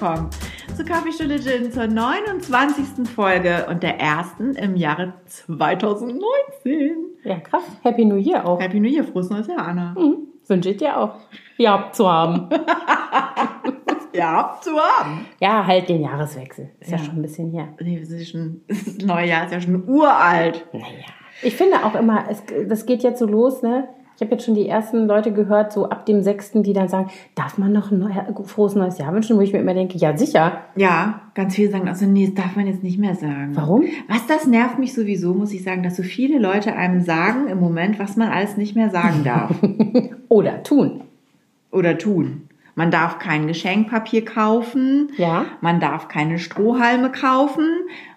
Willkommen zu Kaffeestunde Gin zur 29. Folge und der ersten im Jahre 2019. Ja, krass. Happy New Year auch. Happy New Year, frohes neues Jahr, Anna. Mhm. Wünsche ich dir auch. Ja, zu haben. ja, zu haben. Ja, halt den Jahreswechsel. Ist ja, ja schon ein bisschen her. Nee, das, ist schon, das neue Jahr ist ja schon uralt. Naja. Ich finde auch immer, es, das geht jetzt so los, ne? Ich habe jetzt schon die ersten Leute gehört, so ab dem 6., die dann sagen, darf man noch ein neuer, frohes neues Jahr wünschen? Wo ich mir immer denke, ja, sicher. Ja, ganz viele sagen, also nee, das darf man jetzt nicht mehr sagen. Warum? Was das nervt mich sowieso, muss ich sagen, dass so viele Leute einem sagen im Moment, was man alles nicht mehr sagen darf. Oder tun. Oder tun. Man darf kein Geschenkpapier kaufen. Ja. Man darf keine Strohhalme kaufen.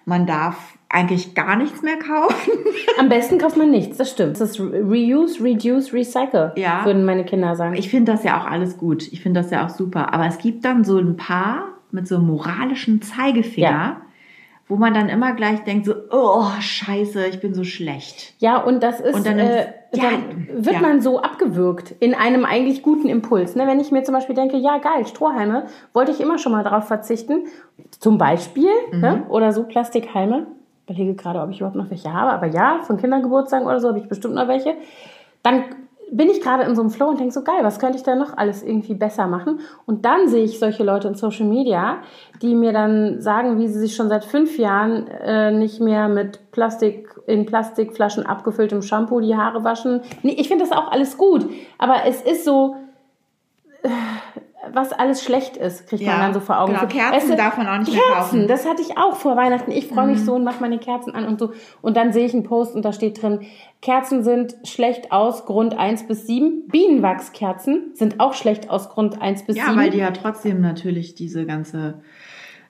Man darf eigentlich gar nichts mehr kaufen. Am besten kauft man nichts, das stimmt. Das ist Reuse, Reduce, Recycle, ja. würden meine Kinder sagen. Ich finde das ja auch alles gut. Ich finde das ja auch super. Aber es gibt dann so ein paar mit so einem moralischen Zeigefinger, ja. wo man dann immer gleich denkt so, oh, scheiße, ich bin so schlecht. Ja, und das ist... Und dann, äh, ja, dann wird ja. man so abgewürgt in einem eigentlich guten Impuls. Ne? Wenn ich mir zum Beispiel denke, ja geil, Strohhalme, wollte ich immer schon mal darauf verzichten. Zum Beispiel, mhm. ne? oder so Plastikhalme überlege gerade, ob ich überhaupt noch welche habe, aber ja, von Kindergeburtstagen oder so habe ich bestimmt noch welche. Dann bin ich gerade in so einem Flow und denke so, geil, was könnte ich da noch alles irgendwie besser machen? Und dann sehe ich solche Leute in Social Media, die mir dann sagen, wie sie sich schon seit fünf Jahren äh, nicht mehr mit Plastik, in Plastikflaschen abgefülltem Shampoo die Haare waschen. Nee, ich finde das auch alles gut, aber es ist so, äh, was alles schlecht ist, kriegt ja, man dann so vor Augen. Genau, Kerzen weißt darf man auch nicht Kerzen, mehr kaufen. das hatte ich auch vor Weihnachten. Ich freue mich mhm. so und mache meine Kerzen an und so. Und dann sehe ich einen Post und da steht drin, Kerzen sind schlecht aus Grund 1 bis 7. Bienenwachskerzen sind auch schlecht aus Grund 1 bis ja, 7. Ja, weil die ja trotzdem natürlich diese ganze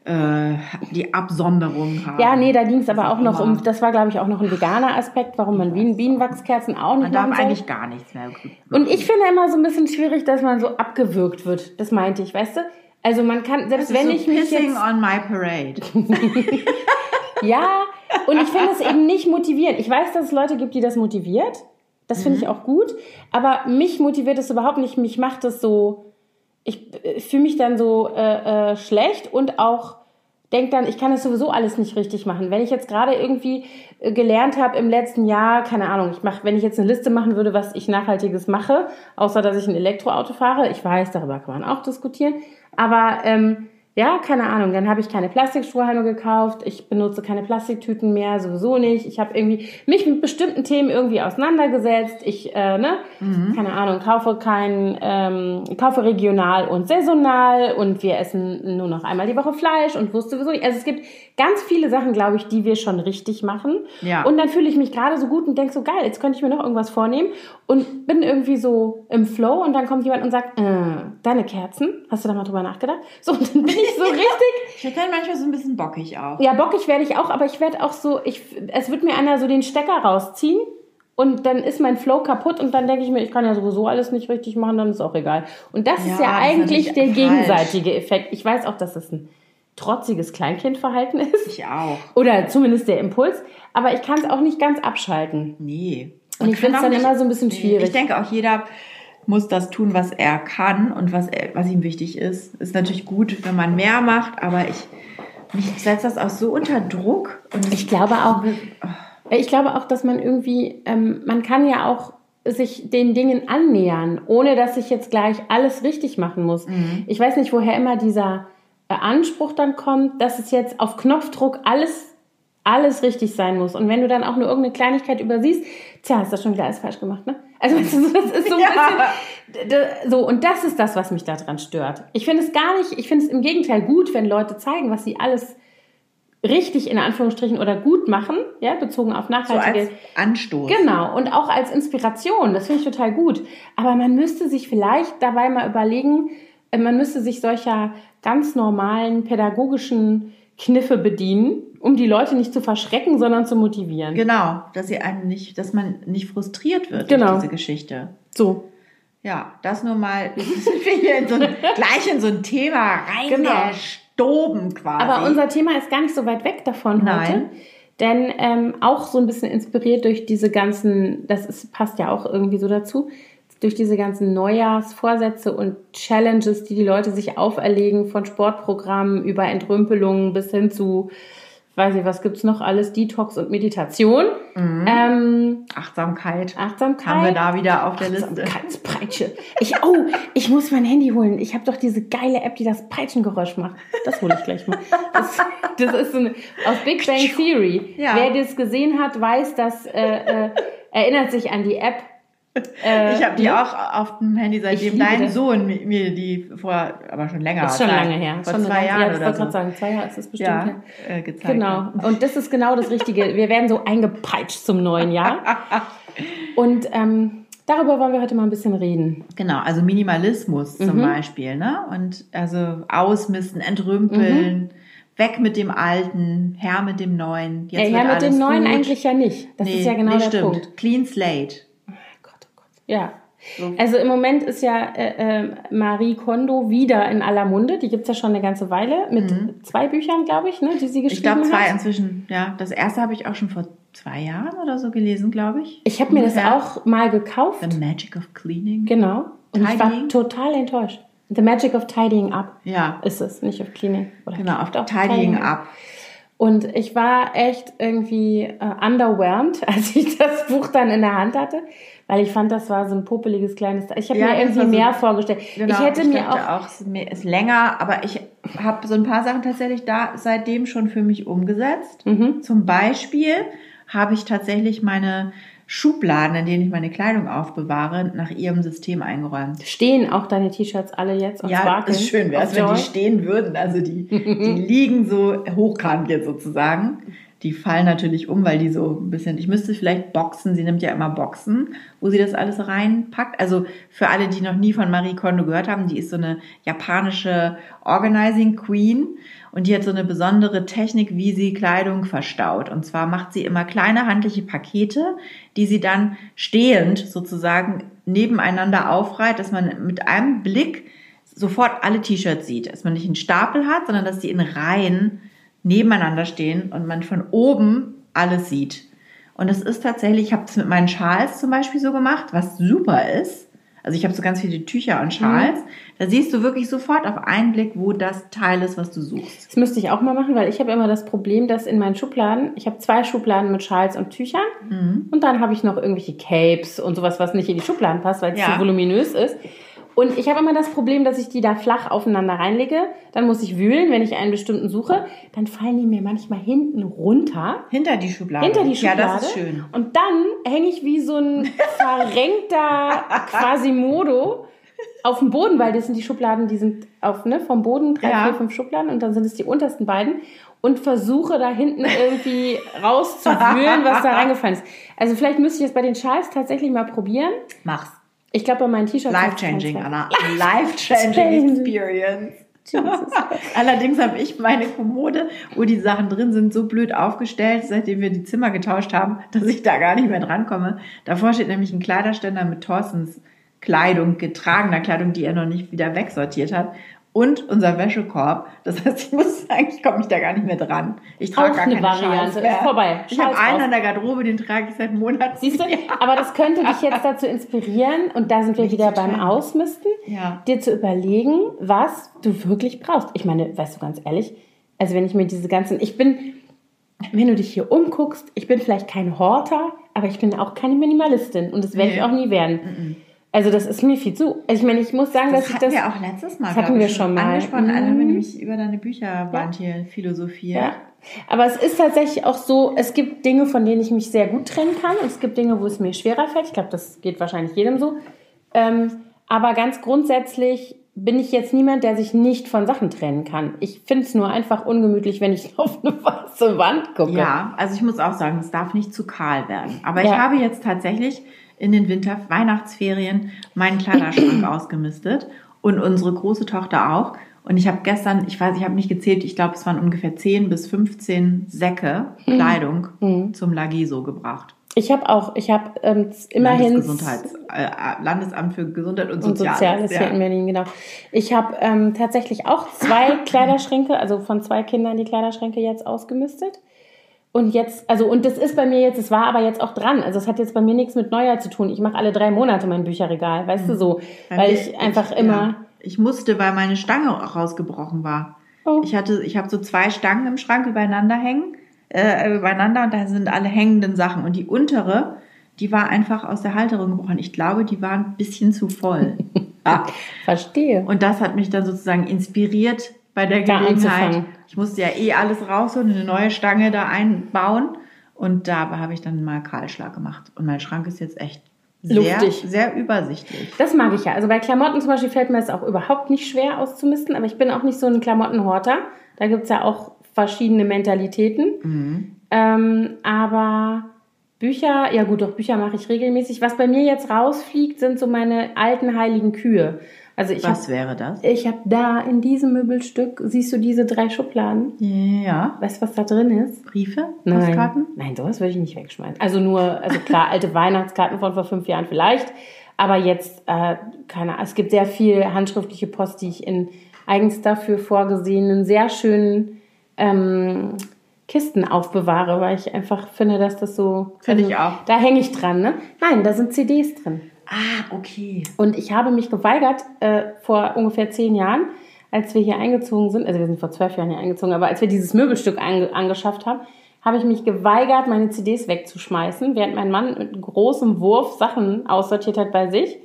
die Absonderung haben. Ja, nee, da ging es aber auch noch um, das war glaube ich auch noch ein veganer Aspekt, warum man Bienen, Bienenwachskerzen auch nicht Man darf eigentlich gar nichts mehr. Und ich finde immer so ein bisschen schwierig, dass man so abgewürgt wird. Das meinte ich, weißt du? Also man kann, selbst wenn so ich mich jetzt... on my parade. ja, und ich finde es eben nicht motivierend. Ich weiß, dass es Leute gibt, die das motiviert. Das finde mhm. ich auch gut. Aber mich motiviert es überhaupt nicht. Mich macht es so ich äh, fühle mich dann so äh, äh, schlecht und auch denke dann, ich kann das sowieso alles nicht richtig machen. Wenn ich jetzt gerade irgendwie äh, gelernt habe im letzten Jahr, keine Ahnung, ich mache, wenn ich jetzt eine Liste machen würde, was ich nachhaltiges mache, außer dass ich ein Elektroauto fahre, ich weiß, darüber kann man auch diskutieren, aber ähm, ja, keine Ahnung. Dann habe ich keine Plastikstrohhalme gekauft. Ich benutze keine Plastiktüten mehr, sowieso nicht. Ich habe irgendwie mich mit bestimmten Themen irgendwie auseinandergesetzt. Ich, äh, ne, mhm. keine Ahnung, kaufe kein, ähm, kaufe regional und saisonal und wir essen nur noch einmal die Woche Fleisch und wusste sowieso nicht. Also es gibt ganz viele Sachen, glaube ich, die wir schon richtig machen. Ja. Und dann fühle ich mich gerade so gut und denke so, geil, jetzt könnte ich mir noch irgendwas vornehmen und bin irgendwie so im Flow und dann kommt jemand und sagt, äh, deine Kerzen, hast du da mal drüber nachgedacht? So, und dann bin ich so richtig. Ich werde dann manchmal so ein bisschen bockig auch. Ja, bockig werde ich auch, aber ich werde auch so, ich, es wird mir einer so den Stecker rausziehen und dann ist mein Flow kaputt und dann denke ich mir, ich kann ja sowieso alles nicht richtig machen, dann ist auch egal. Und das ja, ist ja eigentlich der falsch. gegenseitige Effekt. Ich weiß auch, dass das ein trotziges Kleinkindverhalten ist. Ich auch. Oder zumindest der Impuls. Aber ich kann es auch nicht ganz abschalten. Nee. Und ich finde es dann immer so ein bisschen schwierig. Ich denke auch jeder muss das tun, was er kann und was, er, was ihm wichtig ist. Ist natürlich gut, wenn man mehr macht, aber ich mich setzt das auch so unter Druck. Und ich glaube auch, ich glaube auch, dass man irgendwie, ähm, man kann ja auch sich den Dingen annähern, ohne dass ich jetzt gleich alles richtig machen muss. Mhm. Ich weiß nicht, woher immer dieser Anspruch dann kommt, dass es jetzt auf Knopfdruck alles alles richtig sein muss. Und wenn du dann auch nur irgendeine Kleinigkeit übersiehst, tja, hast du schon wieder alles falsch gemacht, ne? Also das ist so ein ja. bisschen so und das ist das, was mich daran stört. Ich finde es gar nicht, ich finde es im Gegenteil gut, wenn Leute zeigen, was sie alles richtig in Anführungsstrichen oder gut machen, ja, bezogen auf nachhaltige so als Anstoß. Genau und auch als Inspiration, das finde ich total gut, aber man müsste sich vielleicht dabei mal überlegen, man müsste sich solcher ganz normalen pädagogischen Kniffe bedienen, um die Leute nicht zu verschrecken, sondern zu motivieren. Genau, dass sie einen nicht, dass man nicht frustriert wird genau. durch diese Geschichte. So. Ja, das nur mal, sind wir hier in so ein, gleich in so ein Thema reingestoben genau. quasi. Aber unser Thema ist gar nicht so weit weg davon Nein. heute. Denn ähm, auch so ein bisschen inspiriert durch diese ganzen, das ist, passt ja auch irgendwie so dazu, durch diese ganzen Neujahrsvorsätze und Challenges, die die Leute sich auferlegen, von Sportprogrammen über Entrümpelungen bis hin zu weiß ich, was gibt's noch alles? Detox und Meditation. Mhm. Ähm, Achtsamkeit. Achtsamkeit. Haben wir da wieder auf der Liste. Achtsamkeitspeitsche. Ich, oh, ich muss mein Handy holen. Ich habe doch diese geile App, die das Peitschengeräusch macht. Das hole ich gleich mal. Das, das ist so eine, aus Big Bang Theory. Ja. Wer das gesehen hat, weiß, dass, äh, äh, erinnert sich an die App. Äh, Ich habe die ne? auch auf dem Handy, seitdem dein das. Sohn mi- mir die vor, aber schon länger. ist schon Zeit, lange her. Vor schon zwei Jahren ja, ich oder so. sagen, zwei Jahre ist das bestimmt ja, her. äh, gezeigt. Genau. Und das ist genau das Richtige. Wir werden so eingepeitscht zum neuen Jahr. Und ähm, darüber wollen wir heute mal ein bisschen reden. Genau, also Minimalismus zum Mhm. Beispiel, ne? Und also ausmisten, entrümpeln, weg mit dem Alten, her mit dem Neuen. Jetzt ja, wird mit dem neuen gut. eigentlich ja nicht. Das Nee, ist ja genau nee, der stimmt. Punkt. Clean Slate. Ja. Also im Moment ist ja äh, äh, Marie Kondo wieder in aller Munde. Die gibt's ja schon eine ganze Weile mit zwei Büchern, glaube ich, ne, die sie Mhm. Ich geschrieben glaube zwei hat. inzwischen. Ja, das erste habe ich auch schon vor zwei Jahren oder so gelesen, glaube ich. Ich habe mir das auch mal gekauft. The Magic of Cleaning. Genau. Und ich war Tidying? total enttäuscht. The Magic of Tidying Up Ja, ist es, nicht of Cleaning. Oder genau, auf doch, Tidying Up. Und ich war echt irgendwie äh, underwhelmed, als ich das Buch dann in der Hand hatte, weil ich fand, das war so ein popeliges kleines. Ich habe Ja, mir irgendwie so- mehr vorgestellt. Genau, ich hätte mir dachte auch, auch, es ist länger, aber ich habe so ein paar Sachen tatsächlich da seitdem schon für mich umgesetzt. Mhm. Zum Beispiel habe ich tatsächlich meine Schubladen, in denen ich meine Kleidung aufbewahre, nach ihrem System eingeräumt. stehen auch deine T-Shirts alle jetzt und Ja, sparkeln ist schön wäre auf wenn die stehen würden. Also die, die liegen so hochkant jetzt sozusagen. Die fallen natürlich um, weil die so ein bisschen, ich müsste vielleicht boxen, sie nimmt ja immer Boxen, wo sie das alles reinpackt. Also für alle, die noch nie von Marie Kondo gehört haben, die ist so eine japanische Organizing Queen und die hat so eine besondere Technik, wie sie Kleidung verstaut. Und zwar macht sie immer kleine handliche Pakete, die sie dann stehend sozusagen nebeneinander aufreiht, dass man mit einem Blick sofort alle T-Shirts sieht. Dass man nicht einen Stapel hat, sondern dass die in Reihen nebeneinander stehen und man von oben alles sieht. Und das ist tatsächlich, ich habe es mit meinen Schals zum Beispiel so gemacht, was super ist. Also ich habe so ganz viele Tücher und Schals. Da siehst du wirklich sofort auf einen Blick, wo das Teil ist, was du suchst. Das müsste ich auch mal machen, weil ich habe immer das Problem, dass in meinen Schubladen, ich habe zwei Schubladen mit Schals und Tüchern Mhm. und dann habe ich noch irgendwelche Capes und sowas, was nicht in die Schubladen passt, weil es Ja. zu voluminös ist. Und ich habe immer das Problem, dass ich die da flach aufeinander reinlege. Dann muss ich wühlen, wenn ich einen bestimmten suche. Dann fallen die mir manchmal hinten runter. Hinter die Schublade. Hinter die Schublade. Ja, das ist schön. Und dann hänge ich wie so ein verrenkter Quasimodo auf dem Boden, weil das sind die Schubladen, die sind auf, ne, vom Boden, drei, Ja. vier, fünf Schubladen und dann sind es die untersten beiden und versuche da hinten irgendwie rauszuwühlen, was da reingefallen ist. Also vielleicht müsste ich das bei den Schals tatsächlich mal probieren. Mach's. Ich glaube, bei meinen T-Shirts. Life-changing, Anna. Life-changing. Experience. Allerdings habe ich meine Kommode, wo die Sachen drin sind, so blöd aufgestellt, seitdem wir die Zimmer getauscht haben, dass ich da gar nicht mehr drankomme. Davor steht nämlich ein Kleiderständer mit Thorstens Kleidung, getragener Kleidung, die er noch nicht wieder wegsortiert hat. Und unser Wäschekorb. Das heißt, ich muss sagen, ich komme mich da gar nicht mehr dran. Ich trage Auch gar eine keine Variante. Schals. Ist vorbei. Ich habe Schals einen an der Garderobe, den trage ich seit Monaten. Siehst du? Aber das könnte dich jetzt dazu inspirieren, und da sind wir Mich wieder beim. Ausmisten, Ja. dir zu überlegen, was du wirklich brauchst. Ich meine, weißt du ganz ehrlich, also wenn ich mir diese ganzen, ich bin, wenn du dich hier umguckst, ich bin vielleicht kein Horter, aber ich bin auch keine Minimalistin und das werde ich Nee. auch nie werden. Also das ist mir viel zu. Also ich meine, ich muss sagen, Das dass ich hatten das wir auch letztes Mal. das hatten wir ich, schon mal. Angesprochen, Anna, haben wir Mhm. nämlich über deine Bücherwand hier philosophiert. Ja. Aber es ist tatsächlich auch so, es gibt Dinge, von denen ich mich sehr gut trennen kann und es gibt Dinge, wo es mir schwerer fällt. Ich glaube, das geht wahrscheinlich jedem so. Ähm, aber ganz grundsätzlich bin ich jetzt niemand, der sich nicht von Sachen trennen kann. Ich finde es nur einfach ungemütlich, wenn ich auf eine weiße Wand gucke. Ja, also ich muss auch sagen, es darf nicht zu kahl werden. Aber ich Ja. habe jetzt tatsächlich in den Winter Weihnachtsferien meinen Kleiderschrank ausgemistet und unsere große Tochter auch. Und ich habe gestern, ich weiß, ich habe nicht gezählt, ich glaube, es waren ungefähr 10 bis 15 Säcke Kleidung Mhm. zum Lagiso gebracht. Ich habe auch, ich habe ähm, immerhin Landesgesundheits, äh, Landesamt für Gesundheit und und Soziales. Soziales ja. hier in Berlin, genau. Ich habe ähm, tatsächlich auch zwei Kleiderschränke, also von zwei Kindern die Kleiderschränke jetzt ausgemistet. Und jetzt, also, und das ist bei mir jetzt, es war aber jetzt auch dran. Also, es hat jetzt bei mir nichts mit Neujahr zu tun. Ich mache alle drei Monate mein Bücherregal, weißt du so. Bei weil mir- ich einfach ich, immer. Ja, ich musste, weil meine Stange auch rausgebrochen war. Oh. Ich hatte, ich habe so zwei Stangen im Schrank übereinander hängen, äh, übereinander und da sind alle hängenden Sachen. Und die untere, die war einfach aus der Halterung gebrochen. Ich glaube, die war ein bisschen zu voll. ah. Verstehe. Und das hat mich dann sozusagen inspiriert bei der Da Gelegenheit. anzufangen. Ich musste ja eh alles rausholen, eine neue Stange da einbauen. Und da habe ich dann mal Kahlschlag gemacht. Und mein Schrank ist jetzt echt sehr, Luftig. sehr übersichtlich. Das mag ich ja. Also bei Klamotten zum Beispiel fällt mir es auch überhaupt nicht schwer auszumisten, aber ich bin auch nicht so ein Klamottenhorter. Da gibt's ja auch verschiedene Mentalitäten. Mhm. Ähm, aber Bücher, ja gut, doch Bücher mache ich regelmäßig. Was bei mir jetzt rausfliegt, sind so meine alten heiligen Kühe. Also ich habe Was wäre das? ich hab da in diesem Möbelstück, siehst du diese drei Schubladen? Ja. Weißt du, was da drin ist? Briefe? Nein. Postkarten? Nein, sowas würde ich nicht wegschmeißen. Also nur, also klar, alte Weihnachtskarten von vor fünf Jahren vielleicht. Aber jetzt, äh, keine Ahnung, es gibt sehr viel handschriftliche Post, die ich in eigens dafür vorgesehenen, sehr schönen ähm, Kisten aufbewahre, weil ich einfach finde, dass das so. Finde ich auch. Da hänge ich dran, ne? Nein, da sind CDs drin. Ah, okay. Und ich habe mich geweigert, äh, vor ungefähr zehn Jahren, als wir hier eingezogen sind, also wir sind vor zwölf Jahren hier eingezogen, aber als wir dieses Möbelstück ange angeschafft haben, habe ich mich geweigert, meine CDs wegzuschmeißen, während mein Mann mit großem Wurf Sachen aussortiert hat bei sich.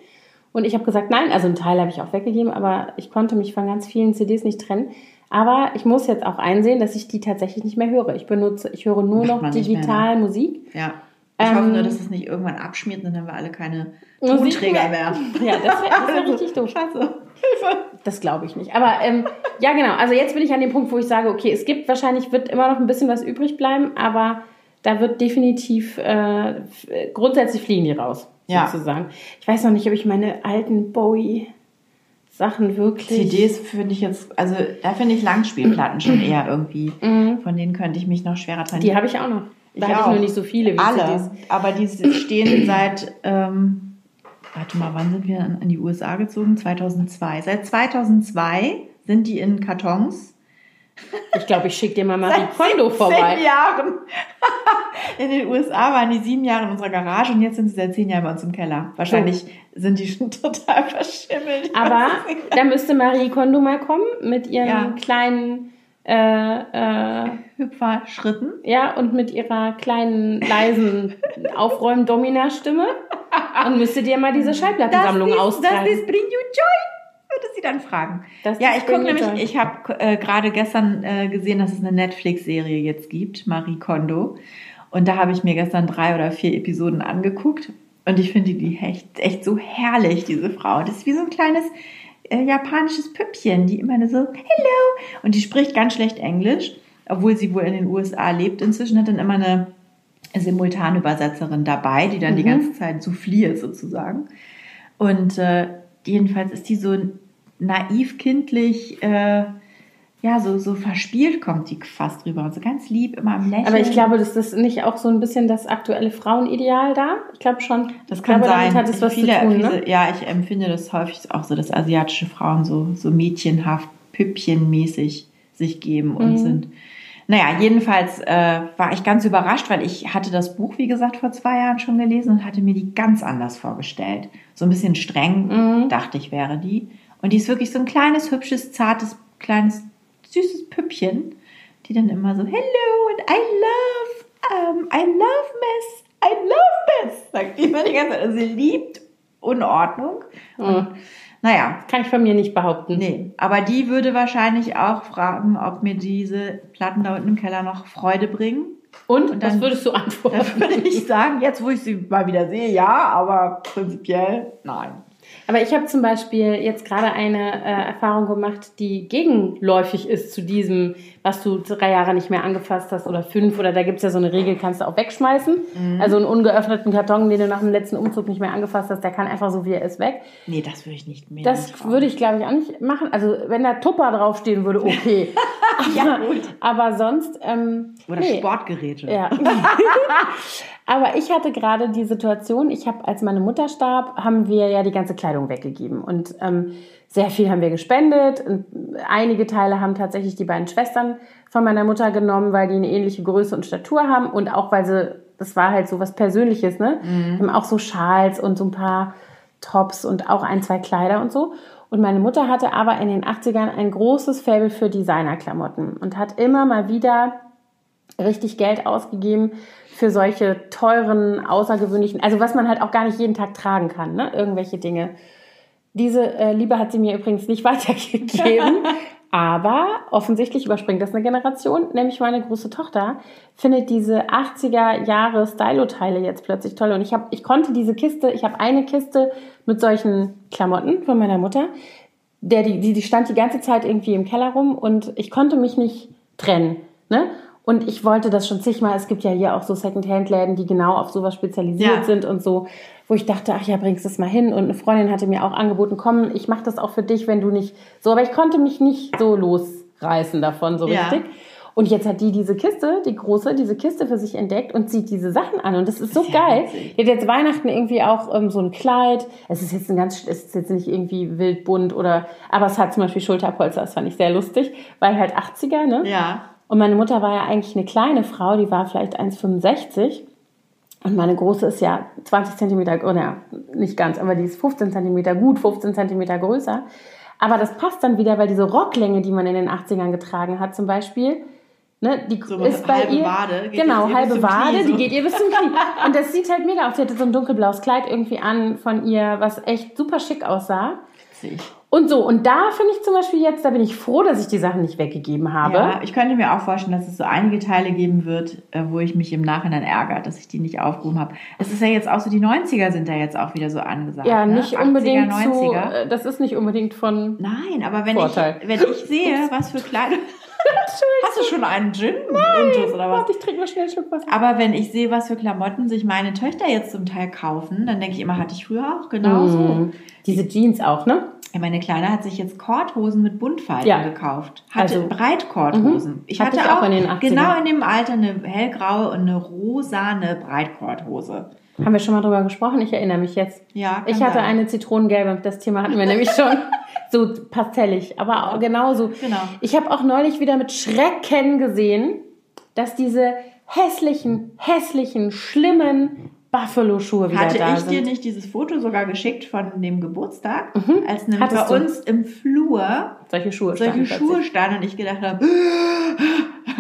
Und ich habe gesagt, nein, also einen Teil habe ich auch weggegeben, aber ich konnte mich von ganz vielen CDs nicht trennen. Aber ich muss jetzt auch einsehen, dass ich die tatsächlich nicht mehr höre. Ich benutze, ich höre nur Macht noch ne? digital Musik. Ja. Ich Ähm, hoffe nur, dass es nicht irgendwann abschmiert und dann haben wir alle keine Tonträger mehr. Ja, das wäre wär richtig doof. Scheiße. Hilfe. Das glaube ich nicht. Aber ähm, ja, genau. Also jetzt bin ich an dem Punkt, wo ich sage, okay, es gibt wahrscheinlich, wird immer noch ein bisschen was übrig bleiben, aber da wird definitiv, äh, äh, grundsätzlich fliegen die raus, Ja. sozusagen. Ich weiß noch nicht, ob ich meine alten Bowie-Sachen wirklich... CDs finde ich jetzt, also da finde ich Langspielplatten schon eher irgendwie. Von denen könnte ich mich noch schwerer trennen. Mhm. Die habe ich auch noch. Da Ich hatte ich nur nicht so viele wie Alle. CDs. Aber die stehen seit, ähm, warte mal, wann sind wir in, die USA gezogen? 2002. Seit 2002 sind die in Kartons. Ich glaube, ich schicke dir mal Marie Kondo 17 vorbei. Jahren. In den USA waren die sieben Jahre in unserer Garage und jetzt sind sie seit zehn Jahren bei uns im Keller. Wahrscheinlich sind die schon total verschimmelt. Aber da müsste Marie Kondo mal kommen mit ihren Ja. kleinen... Äh, äh, Hüpfer-Schritten. Ja, und mit ihrer kleinen, leisen Aufräum-Domina-Stimme. Und müsste dir mal diese Schallplattensammlung austragen. Das ist Bring You Joy, würde sie dann fragen. Das ja, ich gucke nämlich, Joy. ich habe äh, gerade gestern äh, gesehen, dass es eine Netflix-Serie jetzt gibt, Marie Kondo. Und da habe ich mir gestern drei oder vier Episoden angeguckt. Und ich finde die echt, echt so herrlich, diese Frau. Das ist wie so ein kleines äh, japanisches Püppchen, die immer so, hello. Und die spricht ganz schlecht Englisch, obwohl sie wohl in den USA lebt. Inzwischen hat dann immer eine Simultanübersetzerin dabei, die dann die Mhm. ganze Zeit souffliert sozusagen. Und äh, jedenfalls ist die so naiv kindlich, äh, ja, so, so verspielt kommt die fast rüber. Und so ganz lieb, immer am Lächeln. Aber ich glaube, das ist nicht auch so ein bisschen das aktuelle Frauenideal da. Ich glaube schon. das kann glaube, sein. hat es was Viele- zu tun, ne? Ja, ich empfinde das häufig auch so, dass asiatische Frauen so, so mädchenhaft, püppchenmäßig sich geben und Mhm. sind. Naja, jedenfalls äh, war ich ganz überrascht, weil ich hatte das Buch, wie gesagt, vor zwei Jahren schon gelesen und hatte mir die ganz anders vorgestellt. So ein bisschen streng, Mhm. dachte ich, wäre die. Und die ist wirklich so ein kleines, hübsches, zartes, kleines, süßes Püppchen, die dann immer so, hello and I love, um, I love mess, I love mess, sagt die immer die ganze Zeit. Also sie liebt Unordnung. Und, naja, Kann ich von mir nicht behaupten. Nee, aber die würde wahrscheinlich auch fragen, ob mir diese Platten da unten im Keller noch Freude bringen. Und, Und was dann- würdest du antworten? würde ich sagen, jetzt wo ich sie mal wieder sehe, ja, aber prinzipiell nein. Aber ich habe zum Beispiel jetzt gerade eine äh, Erfahrung gemacht, die gegenläufig ist zu diesem, was du drei Jahre nicht mehr angefasst hast oder fünf oder da gibt's ja so eine Regel, kannst du auch wegschmeißen. Mhm. Also einen ungeöffneten Karton, den du nach dem letzten Umzug nicht mehr angefasst hast, der kann einfach so wie er ist weg. Nee, das würde ich nicht mehr. Das würde ich, glaube ich, auch nicht machen. Also wenn da Tupper draufstehen würde, okay. Ja, gut. Aber sonst. Ähm, Oder nee. Sportgeräte. Ja. Aber ich hatte gerade die Situation, ich habe, als meine Mutter starb, haben wir ja die ganze Kleidung weggegeben. Und ähm, sehr viel haben wir gespendet. Und einige Teile haben tatsächlich die beiden Schwestern von meiner Mutter genommen, weil die eine ähnliche Größe und Statur haben. Und auch weil sie, das war halt so was Persönliches, ne? Wir haben auch so Schals und so ein paar Tops und auch ein, zwei Kleider und so. Und meine Mutter hatte aber in den 80ern ein großes Faible für Designerklamotten und hat immer mal wieder richtig Geld ausgegeben für solche teuren, außergewöhnlichen, also was man halt auch gar nicht jeden Tag tragen kann, ne? irgendwelche Dinge. Diese äh, Liebe hat sie mir übrigens nicht weitergegeben, aber offensichtlich überspringt das eine Generation, nämlich meine große Tochter findet diese 80er Jahre Stylo-Teile jetzt plötzlich toll. Und ich habe, ich konnte diese Kiste, ich habe eine Kiste mit solchen Klamotten von meiner Mutter, der die, die, die stand die ganze Zeit irgendwie im Keller rum und ich konnte mich nicht trennen, ne? Und ich wollte das schon zigmal. Es gibt ja hier auch so Secondhand-Läden, die genau auf sowas spezialisiert Ja. sind und so, wo ich dachte, ach ja, bringst das mal hin. Und eine Freundin hatte mir auch angeboten, komm, ich mache das auch für dich, wenn du nicht so. Aber ich konnte mich nicht so losreißen davon, so Ja. richtig. Und jetzt hat die diese Kiste, die große, diese Kiste für sich entdeckt und zieht diese Sachen an. Und das ist so ja geil. witzig. Die hat jetzt Weihnachten irgendwie auch ähm, so ein Kleid. Es ist jetzt ein ganz, es ist jetzt nicht irgendwie wild bunt oder, aber es hat zum Beispiel Schulterpolster. Das fand ich sehr lustig, weil halt 80er, ne? Ja. Und meine Mutter war ja eigentlich eine kleine Frau, die war vielleicht 1,65. Und meine große ist ja 20 Zentimeter, oder ja, nicht ganz, aber die ist 15 Zentimeter, gut 15 Zentimeter größer. Aber das passt dann wieder, weil diese Rocklänge, die man in den 80ern getragen hat, zum Beispiel, ne, die So ist bei ihr. Wade, genau, halbe Wade, Knie, so. die geht ihr bis zum Knie. Und das sieht halt mega aus. Sie hatte so ein dunkelblaues Kleid irgendwie an von ihr, was echt super schick aussah. Witzig. Und so, und da finde ich zum Beispiel jetzt, da bin ich froh, dass ich die Sachen nicht weggegeben habe. Ja, ich könnte mir auch vorstellen, dass es so einige Teile geben wird, äh, wo ich mich im Nachhinein ärgere, dass ich die nicht aufgehoben habe. Es ist ja jetzt auch so, die 90er sind da jetzt auch wieder so angesagt. Ja, ne? nicht 80er, unbedingt 90er. zu, äh, das ist nicht unbedingt von, Nein, aber wenn Vorteil. ich, wenn ich sehe, was für kleine... Hast du schon einen Gin? Intus oder was? warte, ich trinke mal schnell Schluck Wasser. Aber wenn ich sehe, was für Klamotten sich meine Töchter jetzt zum Teil kaufen, dann denke ich immer, hatte ich früher auch genauso. Mm. Diese Jeans auch, ne? Meine Kleine hat sich jetzt Korthosen mit Buntfalten Ja. gekauft. Hatte Also- Breitkorthosen. Ich Hatte hatte auch auch, in den 80ern. genau in dem Alter eine hellgraue und eine rosane Breitkorthose. Haben wir schon mal drüber gesprochen? Ich erinnere mich jetzt. Ja, Ich hatte sein. eine zitronengelbe, das Thema hatten wir nämlich schon. So pastellig, aber auch genauso. Genau. Ich habe auch neulich wieder mit Schrecken gesehen, dass diese hässlichen, hässlichen, schlimmen Buffalo-Schuhe wieder Hatte da ich sind. dir nicht dieses Foto sogar geschickt von dem Geburtstag, als nämlich Hattest bei du. uns im Flur solche Schuhe solche standen Schuhe standen und ich gedacht habe,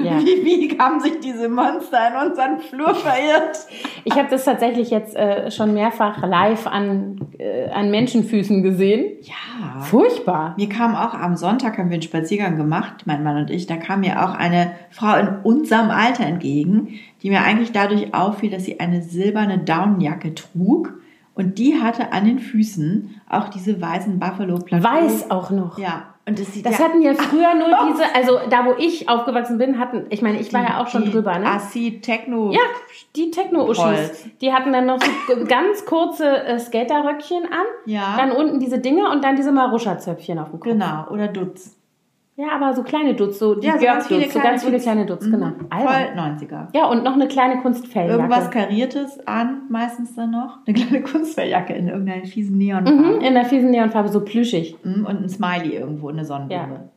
Ja. wie, wie haben sich diese Monster in unseren Flur verirrt? Ich habe das tatsächlich jetzt äh, schon mehrfach live an, äh, an Menschenfüßen gesehen. Ja. Furchtbar. Mir kam auch am Sonntag, haben wir einen Spaziergang gemacht, mein Mann und ich, da kam mir auch eine Frau in unserem Alter entgegen, die mir eigentlich dadurch auffiel, dass sie eine silberne Daunenjacke trug und die hatte an den Füßen auch diese weißen buffalo plateau Weiß auch noch. Ja, und das sieht Das ja hatten ja früher nur diese, also da wo ich aufgewachsen bin, hatten, ich meine, ich war ja auch schon die drüber, ne? Assi Techno. Ja, die Techno-Uschis. Die hatten dann noch so ganz kurze äh, Skaterröckchen an. Ja. Dann unten diese Dinger und dann diese Maruscha-Zöpfchen auf dem Kopf. Genau, oder Dutz. Ja, aber so kleine Dutz, so die Ja, so ganz viele Görg-Dutz, so kleine ganz viele Dutz. kleine Dutz, Mhm. genau. Voll Albern. 90er. Ja, und noch eine kleine Kunstfelljacke. Irgendwas Kariertes an, meistens dann noch. Eine kleine Kunstfelljacke in irgendeiner fiesen Neonfarbe. Mhm, in der fiesen Neonfarbe, so plüschig. Mhm, Und ein Smiley irgendwo, eine Sonnenblume.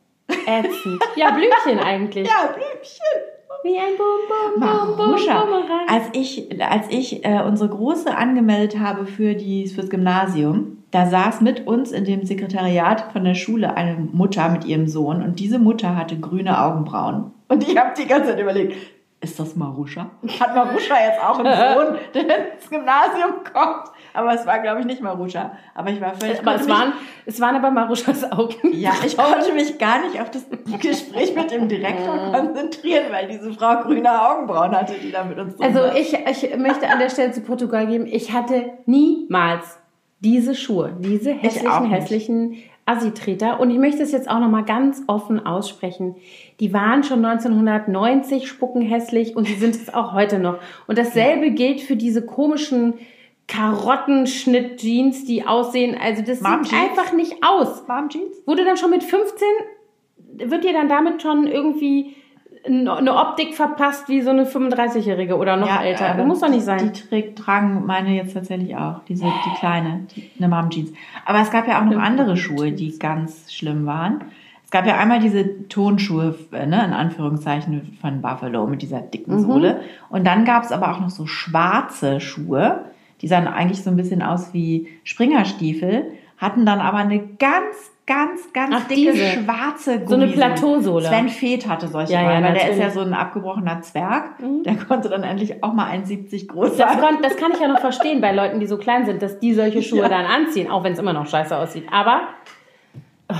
Ätzend. Ja, Blümchen eigentlich. Ja, Blümchen. Wie ein Bum, Bum, Bum, Bum, Bumerang. als ich, als ich äh, unsere Große angemeldet habe für die, fürs Gymnasium, da saß mit uns in dem Sekretariat von der Schule eine Mutter mit ihrem Sohn und diese Mutter hatte grüne Augenbrauen. Und ich habe die ganze Zeit überlegt, ist das Maruscha? Hat Maruscha jetzt auch einen Sohn, der ins Gymnasium kommt? Aber es war, glaube ich, nicht Maruscha. Aber ich war völlig... Aber es mich- waren, es waren aber Maruschas Augen. ja, ich konnte mich gar nicht auf das Gespräch mit dem Direktor konzentrieren, weil diese Frau grüne Augenbrauen hatte, die da mit uns drin Also saß. ich, ich möchte an der Stelle zu Protokoll geben, ich hatte niemals diese Schuhe, diese hässlichen, hässlichen Assi-Treter. Und ich möchte es jetzt auch nochmal ganz offen aussprechen. Die waren schon 1990 spuckenhässlich und sie sind es auch heute noch. Und dasselbe gilt für diese komischen Karottenschnitt-Jeans, die aussehen, also das Mom sieht Jeans? einfach nicht aus. Mom Jeans? Du dann schon mit 15 wird dir dann damit schon irgendwie eine Optik verpasst wie so eine 35-Jährige oder noch ja, älter. Das muss doch nicht sein. Die trägt, tragen meine jetzt tatsächlich auch, diese, die kleine, die, eine Mom Jeans. Aber es gab ja auch noch andere Schuhe, die ganz schlimm waren. Es gab ja einmal diese Tonschuhe, äh, ne, in Anführungszeichen von Buffalo mit dieser dicken mhm. Sohle. Mhm. Und dann gab es aber auch noch so schwarze Schuhe. Die sahen eigentlich so ein bisschen aus wie Springerstiefel, hatten dann aber eine ganz ganz, ganz Ach, dicke diese. schwarze Gummi. So eine Plateausohle. Sven Feth hatte solche, ja, ja, weil der ist ja so ein abgebrochener Zwerg. Mhm. Der konnte dann endlich auch mal 1,70 groß sein. Das kann, das kann ich ja noch verstehen bei Leuten, die so klein sind, dass die solche Schuhe ja. dann anziehen, auch wenn es immer noch scheiße aussieht. Aber oh,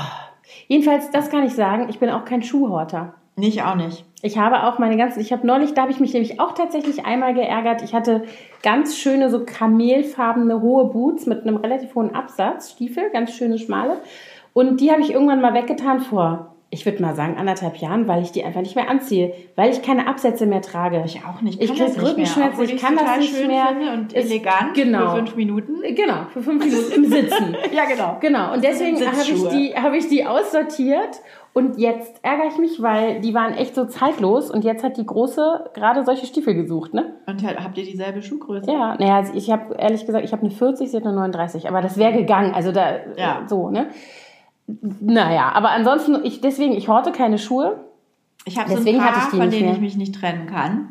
jedenfalls, das kann ich sagen, ich bin auch kein Schuhhorter. Nicht auch nicht. Ich habe auch meine ganzen, ich habe neulich, da habe ich mich nämlich auch tatsächlich einmal geärgert. Ich hatte ganz schöne, so kamelfarbene hohe Boots mit einem relativ hohen Absatz, Stiefel, ganz schöne, schmale. Und die habe ich irgendwann mal weggetan vor, ich würde mal sagen, anderthalb Jahren, weil ich die einfach nicht mehr anziehe, weil ich keine Absätze mehr trage. Ich auch nicht. Ich kriege Rückenschmerzen, ich kann das nicht mehr. Und elegant genau. für fünf Minuten. Genau, für fünf Minuten im Sitzen. ja, genau. Genau. Und deswegen habe ich die, habe ich die aussortiert. Und jetzt ärgere ich mich, weil die waren echt so zeitlos und jetzt hat die große gerade solche Stiefel gesucht, ne? Und habt ihr dieselbe Schuhgröße? Ja, naja, ich habe ehrlich gesagt, ich habe eine 40, sie hat eine 39, aber das wäre gegangen, also da ja. so, ne? Naja, aber ansonsten, ich, deswegen, ich horte keine Schuhe. Ich habe so ein paar, von denen mehr. ich mich nicht trennen kann.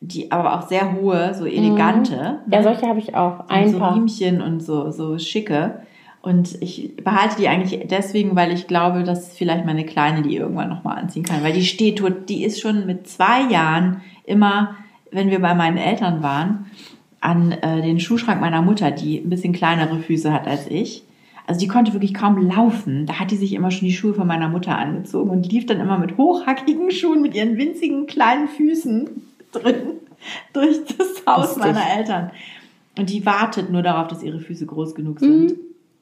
Die aber auch sehr hohe, so elegante. Mhm. Ja, ne? solche habe ich auch. Ein und so paar. Riemchen und so, so schicke. Und ich behalte die eigentlich deswegen, weil ich glaube, dass vielleicht meine Kleine die irgendwann nochmal anziehen kann. Weil die steht, die ist schon mit zwei Jahren immer, wenn wir bei meinen Eltern waren, an äh, den Schuhschrank meiner Mutter, die ein bisschen kleinere Füße hat als ich. Also die konnte wirklich kaum laufen. Da hat die sich immer schon die Schuhe von meiner Mutter angezogen und lief dann immer mit hochhackigen Schuhen mit ihren winzigen kleinen Füßen drin durch das Haus Lustig. meiner Eltern. Und die wartet nur darauf, dass ihre Füße groß genug sind. Mhm.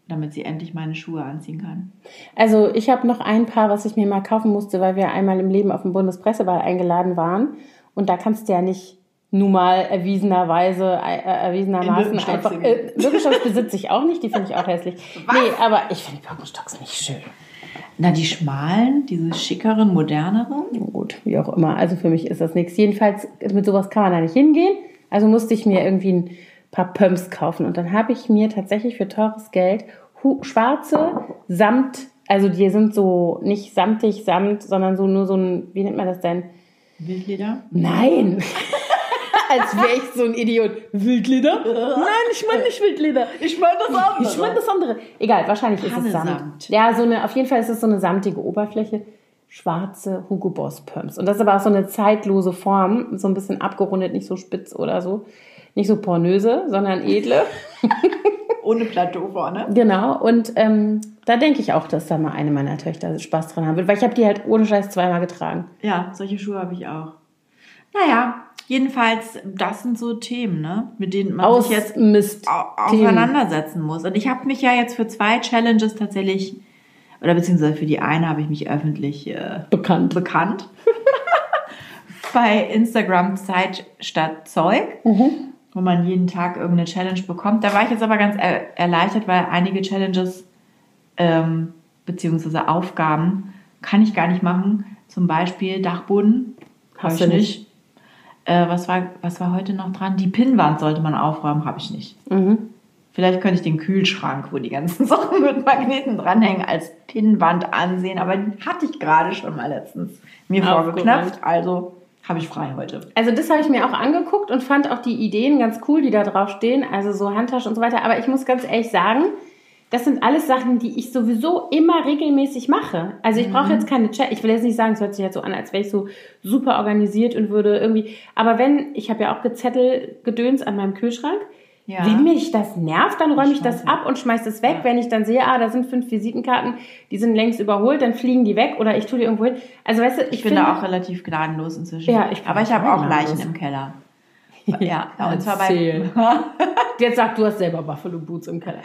damit sie endlich meine Schuhe anziehen kann. Also ich habe noch ein Paar, was ich mir mal kaufen musste, weil wir einmal im Leben auf dem Bundespresseball eingeladen waren. Und da kannst du ja nicht nun mal erwiesenerweise, äh, erwiesenermaßen einfach. Äh, Birkenstocks besitze ich auch nicht, die finde ich auch hässlich. Was? Nee, aber ich finde Birkenstocks nicht schön. Na, die schmalen, diese schickeren, moderneren? Gut, wie auch immer. Also für mich ist das nichts. Jedenfalls, mit sowas kann man da nicht hingehen. Also musste ich mir irgendwie ein paar Pumps kaufen. Und dann habe ich mir tatsächlich für teures Geld schwarze Samt, also die sind so nicht samtig, Samt, sondern so nur so ein, wie nennt man das denn? Wildleder? Nein. als wäre ich so ein Idiot. Wildleder? Nein, ich meine nicht Wildleder. Ich meine das andere. Ich meine das andere. Egal, wahrscheinlich ist es Samt. Ja, so eine, auf jeden Fall ist es so eine samtige Oberfläche. Schwarze Hugo Boss Pumps. Und das ist aber auch so eine zeitlose Form. So ein bisschen abgerundet, nicht so spitz oder so. Nicht so pornöse, sondern edle. Ohne Plateau vorne. Genau. Und ähm, da denke ich auch, dass da mal eine meiner Töchter Spaß dran haben wird. Weil ich habe die halt ohne Scheiß zweimal getragen. Ja, solche Schuhe habe ich auch. Naja, Jedenfalls, das sind so Themen, ne, mit denen man Aus sich jetzt Mist auseinandersetzen muss. Und ich habe mich ja jetzt für zwei Challenges tatsächlich, oder beziehungsweise für die eine habe ich mich öffentlich äh, bekannt. bekannt. Bei Instagram Zeit statt Zeug, mhm. wo man jeden Tag irgendeine Challenge bekommt. Da war ich jetzt aber ganz er erleichtert, weil einige Challenges ähm, beziehungsweise Aufgaben kann ich gar nicht machen. Zum Beispiel Dachboden. Habe ich nicht. nicht. Äh, was, war, was war heute noch dran? Die Pinnwand sollte man aufräumen, habe ich nicht. Mhm. Vielleicht könnte ich den Kühlschrank, wo die ganzen Sachen mit Magneten dranhängen, als Pinnwand ansehen. Aber den hatte ich gerade schon mal letztens mir vorgeknöpft. Also habe ich frei heute. Also das habe ich mir auch angeguckt und fand auch die Ideen ganz cool, die da drauf stehen. Also so Handtaschen und so weiter. Aber ich muss ganz ehrlich sagen, das sind alles Sachen, die ich sowieso immer regelmäßig mache. Also ich brauche mhm. jetzt keine Chat. Ich will jetzt nicht sagen, es hört sich jetzt so an, als wäre ich so super organisiert und würde irgendwie. Aber wenn, ich habe ja auch Gezettel gedöns an meinem Kühlschrank. Ja. Wenn mich das nervt, dann räume ich das ab und schmeiße es weg. Ja. Wenn ich dann sehe, ah, da sind fünf Visitenkarten, die sind längst überholt, dann fliegen die weg oder ich tue die irgendwo hin. Also weißt du, ich, ich bin da auch relativ gnadenlos inzwischen. Ja, ich aber ich habe auch Leichen im Keller. Ja, und zwar bei. Jetzt sag du hast selber Buffalo Boots im Keller.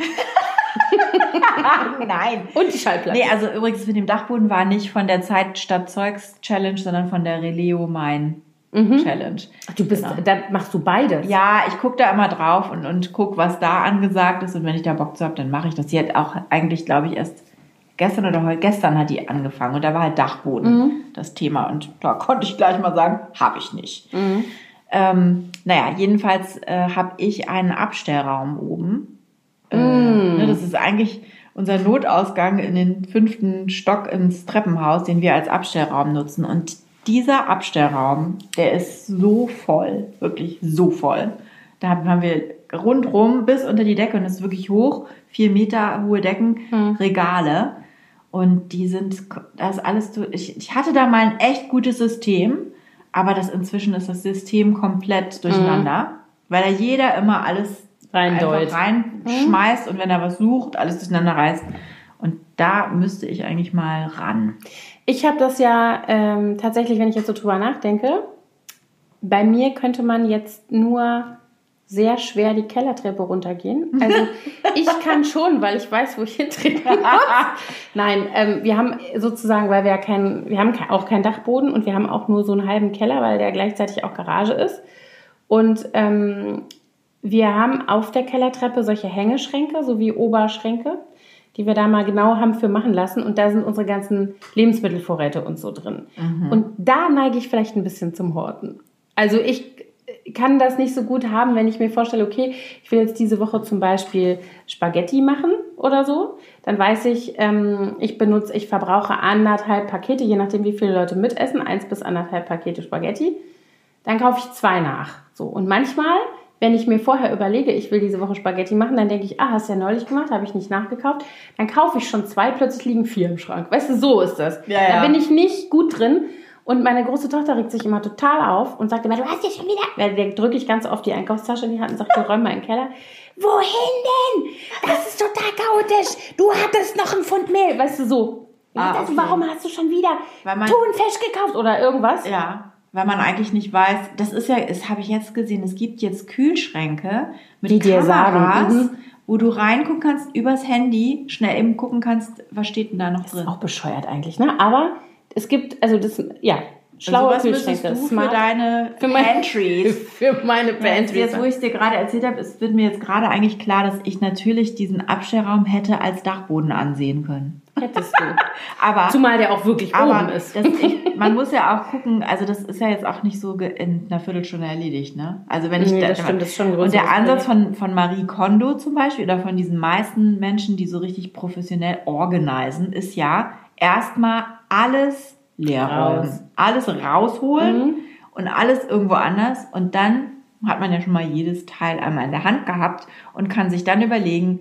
Nein. Und die Schallplatte. Nee, also übrigens mit dem Dachboden war nicht von der Zeit statt Zeugs Challenge, sondern von der Releo Mein mhm. Challenge. Ach, du bist, genau. da machst du beides. Ja, ich gucke da immer drauf und, und guck, was da angesagt ist. Und wenn ich da Bock zu habe, dann mache ich das. Sie hat auch eigentlich, glaube ich, erst gestern oder heute, gestern hat die angefangen und da war halt Dachboden Mhm. das Thema und da konnte ich gleich mal sagen, habe ich nicht. Ähm, naja, jedenfalls äh, habe ich einen Abstellraum oben. Äh, Mm. ne, das ist eigentlich unser Notausgang in den fünften Stock ins Treppenhaus, den wir als Abstellraum nutzen. Und dieser Abstellraum, der ist so voll, wirklich so voll. Da haben wir rundrum bis unter die Decke und es ist wirklich hoch, vier Meter hohe Decken, Regale. Und die sind, das ist alles so, ich, ich hatte da mal ein echt gutes System, aber das inzwischen ist das System komplett durcheinander, weil da jeder immer alles Reindeut. einfach reinschmeißt und wenn er was sucht, alles durcheinander reißt. Und da müsste ich eigentlich mal ran. Ich habe das ja ähm, tatsächlich, wenn ich jetzt so drüber nachdenke, bei mir könnte man jetzt nur sehr schwer die Kellertreppe runtergehen. Also ich kann schon, weil ich weiß, wo ich hintreten muss. Nein, ähm, wir haben sozusagen, weil wir ja kein, wir haben auch keinen Dachboden und wir haben auch nur so einen halben Keller, weil der gleichzeitig auch Garage ist. Und ähm, wir haben auf der Kellertreppe solche Hängeschränke, so wie Oberschränke, die wir da mal genau haben für machen lassen. Und da sind unsere ganzen Lebensmittelvorräte und so drin. Und da neige ich vielleicht ein bisschen zum Horten. Also ich kann das nicht so gut haben, wenn ich mir vorstelle, okay, ich will jetzt diese Woche zum Beispiel Spaghetti machen oder so. Dann weiß ich, ähm, ich benutze, ich verbrauche anderthalb Pakete, je nachdem, wie viele Leute mitessen, eins bis anderthalb Pakete Spaghetti dann kaufe ich zwei nach. So. Und manchmal, wenn ich mir vorher überlege, ich will diese Woche Spaghetti machen, dann denke ich, ah, hast du ja neulich gemacht, habe ich nicht nachgekauft. Dann kaufe ich schon zwei, plötzlich liegen vier im Schrank. Weißt du, so ist das. Ja, da ja. bin ich nicht gut drin. Und meine große Tochter regt sich immer total auf und sagt immer, du hast ja schon wieder. Weil der drücke ich ganz oft die Einkaufstasche in die Hand und sage, räum mal in den Keller. Wohin denn? Das ist total chaotisch. Du hattest noch einen Pfund Mehl. Weißt du, so. Ah, das, okay. Warum hast du schon wieder Thunfisch gekauft oder irgendwas? Ja, weil man eigentlich nicht weiß, das ist ja, das habe ich jetzt gesehen, es gibt jetzt Kühlschränke mit Die Kameras, sagen, mhm. wo du reingucken kannst übers Handy, schnell eben gucken kannst, was steht denn da noch Das ist drin. auch bescheuert eigentlich, ne? Aber es gibt, also das, ja, schlaue Sowas müsstest Kühlschränke. du smart. für deine Für mein- Pantries. Für meine Pantries. jetzt, wo ich es dir gerade erzählt habe, es wird mir jetzt gerade eigentlich klar, dass ich natürlich diesen Abstellraum hätte als Dachboden ansehen können. Hättest du. Aber Zumal der auch wirklich Aber oben ist. Ich, man muss ja auch gucken, also das ist ja jetzt auch nicht so in einer Viertelstunde erledigt, ne? Also wenn ich Nee, da, das stimmt, das ist schon Und der Ansatz von, von Marie Kondo zum Beispiel oder von diesen meisten Menschen, die so richtig professionell organisieren, ist ja erstmal alles leer. Raus. Alles rausholen Mhm. und alles irgendwo anders und dann hat man ja schon mal jedes Teil einmal in der Hand gehabt und kann sich dann überlegen,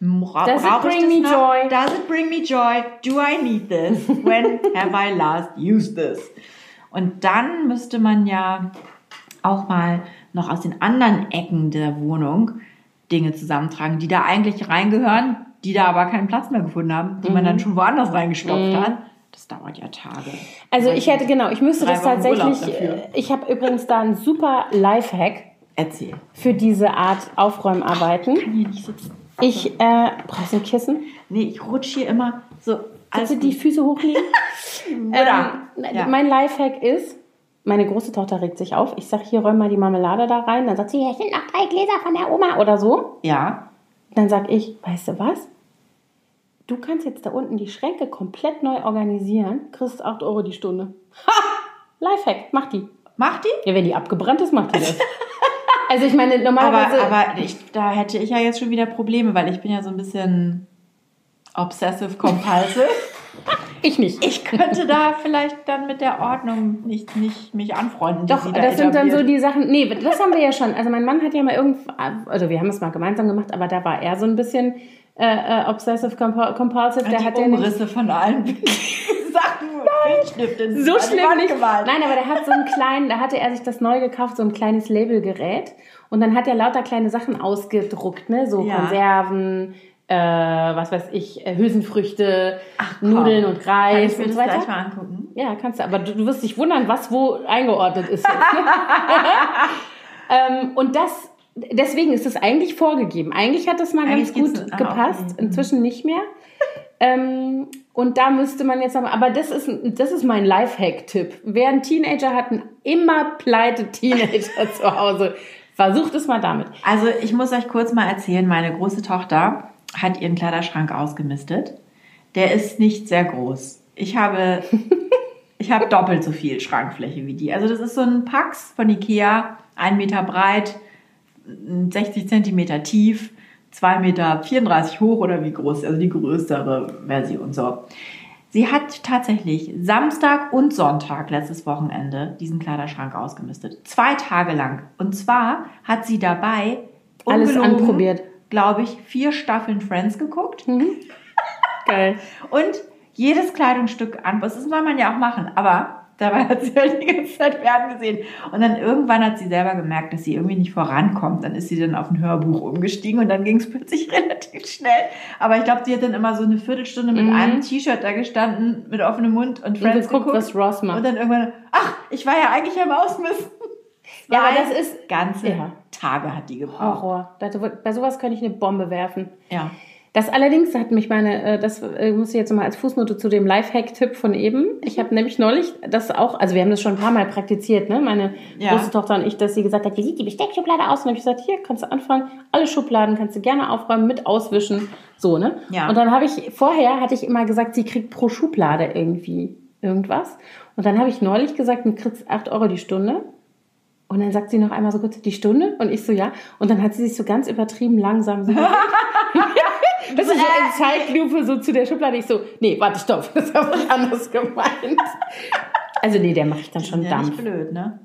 bra Does it ich bring das me noch? joy? Does it bring me joy? Do I need this? When have I last used this? Und dann müsste man ja auch mal noch aus den anderen Ecken der Wohnung Dinge zusammentragen, die da eigentlich reingehören, die da aber keinen Platz mehr gefunden haben, die man dann schon woanders reingestopft hat. Das dauert ja Tage. Also ich hätte, genau, ich müsste das tatsächlich, äh, ich habe übrigens da einen super Lifehack Erzähl. für diese Art Aufräumarbeiten. kann hier nicht sitzen. Ich, äh, brauchst du ein Kissen? Nee, ich rutsche hier immer so. Du die Füße hochlegen? Ähm, Ja. Mein Lifehack ist, meine große Tochter regt sich auf. Ich sage, hier räum mal die Marmelade da rein. Dann sagt sie, hier sind noch drei Gläser von der Oma oder so. Ja. Dann sag ich, weißt du was? Du kannst jetzt da unten die Schränke komplett neu organisieren, kriegst 8 Euro die Stunde. Ha! Lifehack, mach die. Macht die? Ja, wenn die abgebrannt ist, macht die das. also ich meine, Aber, normalerweise... aber ich, da hätte ich ja jetzt schon wieder Probleme, weil ich bin ja so ein bisschen obsessive compulsive. ich nicht. Ich könnte da vielleicht dann mit der Ordnung nicht, nicht mich anfreunden. Doch, sie da das sind dann so die Sachen. Nee, das haben wir ja schon. Also mein Mann hat ja mal irgend, also wir haben es mal gemeinsam gemacht, aber da war er so ein bisschen äh, äh, obsessive compul- compulsive. Der die hat ja nämlich- Umrisse von allen Sachen Filzstift in so schlimm nicht. gemalt. Nein, aber der hat so einen kleinen, da hatte er sich das neu gekauft, so ein kleines Labelgerät. Und dann hat er lauter kleine Sachen ausgedruckt, ne? So Ja. Konserven, äh, was weiß ich, äh, Hülsenfrüchte, komm. Nudeln und Kann Reis ich mir und das so weiter. gleich mal angucken? Ja, kannst du, aber du, du wirst dich wundern, was wo eingeordnet ist. Ähm, und das, deswegen ist es eigentlich vorgegeben. Eigentlich hat das mal Eigentlich ganz gut ah, gepasst, okay. inzwischen nicht mehr. Ähm, und da müsste man jetzt aber, aber das ist, das ist mein Lifehack-Tipp. Wer einen Teenager hat, einen immer pleite Teenager zu Hause, versucht es mal damit. Also ich muss euch kurz mal erzählen, meine große Tochter hat ihren Kleiderschrank ausgemistet. der ist nicht sehr groß. Ich habe, ich habe doppelt so viel Schrankfläche wie die. Also das ist so ein Pax von Ikea, ein Meter breit, 60 Zentimeter tief, 2,34 Meter hoch oder wie groß, also die größere Version so. Sie hat tatsächlich Samstag und Sonntag letztes Wochenende diesen Kleiderschrank ausgemistet. Zwei Tage lang. Und zwar hat sie dabei Alles anprobiert. glaube ich, vier Staffeln Friends geguckt. Geil. Und jedes Kleidungsstück an. Das soll man ja auch machen. Aber dabei hat sie halt die ganze Zeit Pferden gesehen. Und dann irgendwann hat sie selber gemerkt, dass sie irgendwie nicht vorankommt. Dann ist sie dann auf ein Hörbuch umgestiegen und dann ging es plötzlich relativ schnell. Aber ich glaube, sie hat dann immer so eine Viertelstunde mit Mhm. einem T-Shirt da gestanden, mit offenem Mund und Friends geguckt, geguckt. was Ross macht. Und dann irgendwann, ach, ich war ja eigentlich am Ausmisten. Ja, aber das ist ganze Ja. Tage hat die gebraucht. Horror. Bei sowas könnte ich eine Bombe werfen. Ja. Das allerdings hat mich meine, äh, das äh, muss ich jetzt mal als Fußnote zu dem Lifehack-Tipp von eben. Ich habe nämlich neulich das auch, also wir haben das schon ein paar Mal praktiziert, ne? Meine Ja. große Tochter und ich, dass sie gesagt hat, wie sieht die Besteckschublade aus? Und habe ich gesagt, hier kannst du anfangen, alle Schubladen kannst du gerne aufräumen, mit auswischen, so, ne? Ja. Und dann habe ich, vorher hatte ich immer gesagt, sie kriegt pro Schublade irgendwie irgendwas. Und dann habe ich neulich gesagt, du kriegst 8 Euro die Stunde. Und dann sagt sie noch einmal so kurz, die Stunde? Und ich so, ja. Und dann hat sie sich so ganz übertrieben langsam so das ist so in Zeitlupe so zu der Schublade. Ich so, nee, warte, stopp, das habe ich anders gemeint. Also nee, der mache ich dann schon ja nicht Dampf. blöd, ne?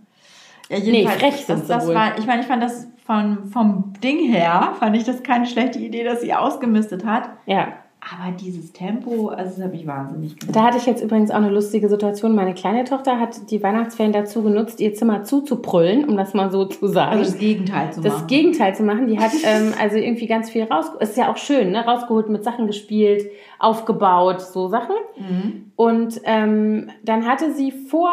Ja, Nee, frech sind das, das wohl. war, Ich meine, ich fand das von, vom Ding her, fand ich das keine schlechte Idee, dass sie ausgemistet hat. Ja. Aber dieses Tempo, also das hat mich wahnsinnig gemacht. Da hatte ich jetzt übrigens auch eine lustige Situation. Meine kleine Tochter hat die Weihnachtsferien dazu genutzt, ihr Zimmer zuzuprüllen, um das mal so zu sagen. Also das Gegenteil zu das machen. Gegenteil zu machen. Die hat ähm, also irgendwie ganz viel rausgeholt. Ist ja auch schön, ne? Rausgeholt, mit Sachen gespielt, aufgebaut, so Sachen. Mhm. Und ähm, dann hatte sie vor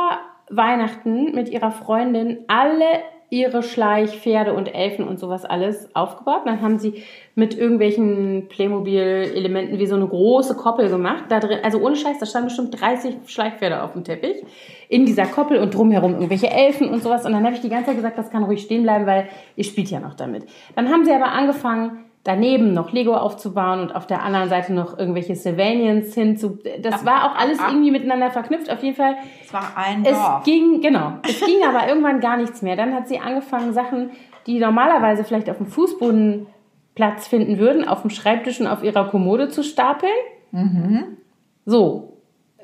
Weihnachten mit ihrer Freundin alle ihre Schleich, Pferde und Elfen und sowas alles aufgebaut. Dann haben sie mit irgendwelchen Playmobil-Elementen wie so eine große Koppel gemacht. Da drin, also ohne Scheiß, da standen bestimmt 30 Schleichpferde auf dem Teppich. In dieser Koppel und drumherum irgendwelche Elfen und sowas. Und dann habe ich die ganze Zeit gesagt, das kann ruhig stehen bleiben, weil ihr spielt ja noch damit. Dann haben sie aber angefangen, daneben noch Lego aufzubauen und auf der anderen Seite noch irgendwelche Sylvanians hinzu. Das war auch alles irgendwie miteinander verknüpft. Auf jeden Fall Es war ein es Dorf. ging, genau. Es ging aber irgendwann gar nichts mehr. Dann hat sie angefangen, Sachen, die normalerweise vielleicht auf dem Fußboden Platz finden würden, auf dem Schreibtisch und auf ihrer Kommode zu stapeln. So.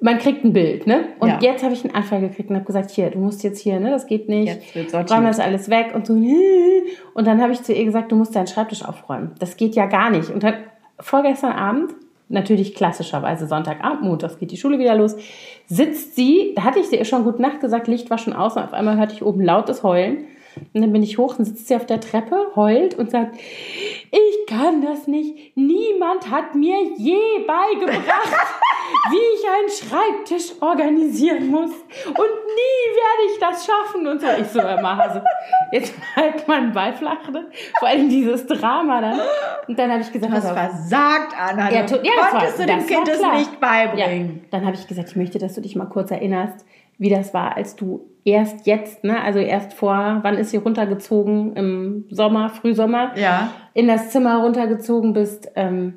Man kriegt ein Bild, ne? Und Ja. jetzt habe ich einen Anfall gekriegt und habe gesagt, hier, du musst jetzt hier, ne? Das geht nicht. Jetzt wird. Räum das alles weg und so. Und dann habe ich zu ihr gesagt, du musst deinen Schreibtisch aufräumen. Das geht ja gar nicht. Und dann vorgestern Abend, natürlich klassischerweise Sonntagabend, montags geht die Schule wieder los, sitzt sie, da hatte ich ihr schon gute Nacht gesagt, Licht war schon aus und auf einmal hörte ich oben lautes Heulen. Und dann bin ich hoch und sitzt sie auf der Treppe, heult und sagt, ich kann das nicht. Niemand hat mir je beigebracht, wie ich einen Schreibtisch organisieren muss. Und nie werde ich das schaffen. Und so, ich so, Herr Hase, jetzt halt mal einen Ball flach, ne? Vor allem dieses Drama dann. Und dann habe ich gesagt, Du hast versagt, Anna. Ja, du ja, das war- konntest du dem das Kind das nicht beibringen. Ja. Dann habe ich gesagt, ich möchte, dass du dich mal kurz erinnerst, wie das war, als du erst jetzt, ne, also erst vor, wann ist sie runtergezogen? Im Sommer, Frühsommer, Ja. in das Zimmer runtergezogen bist. Ähm,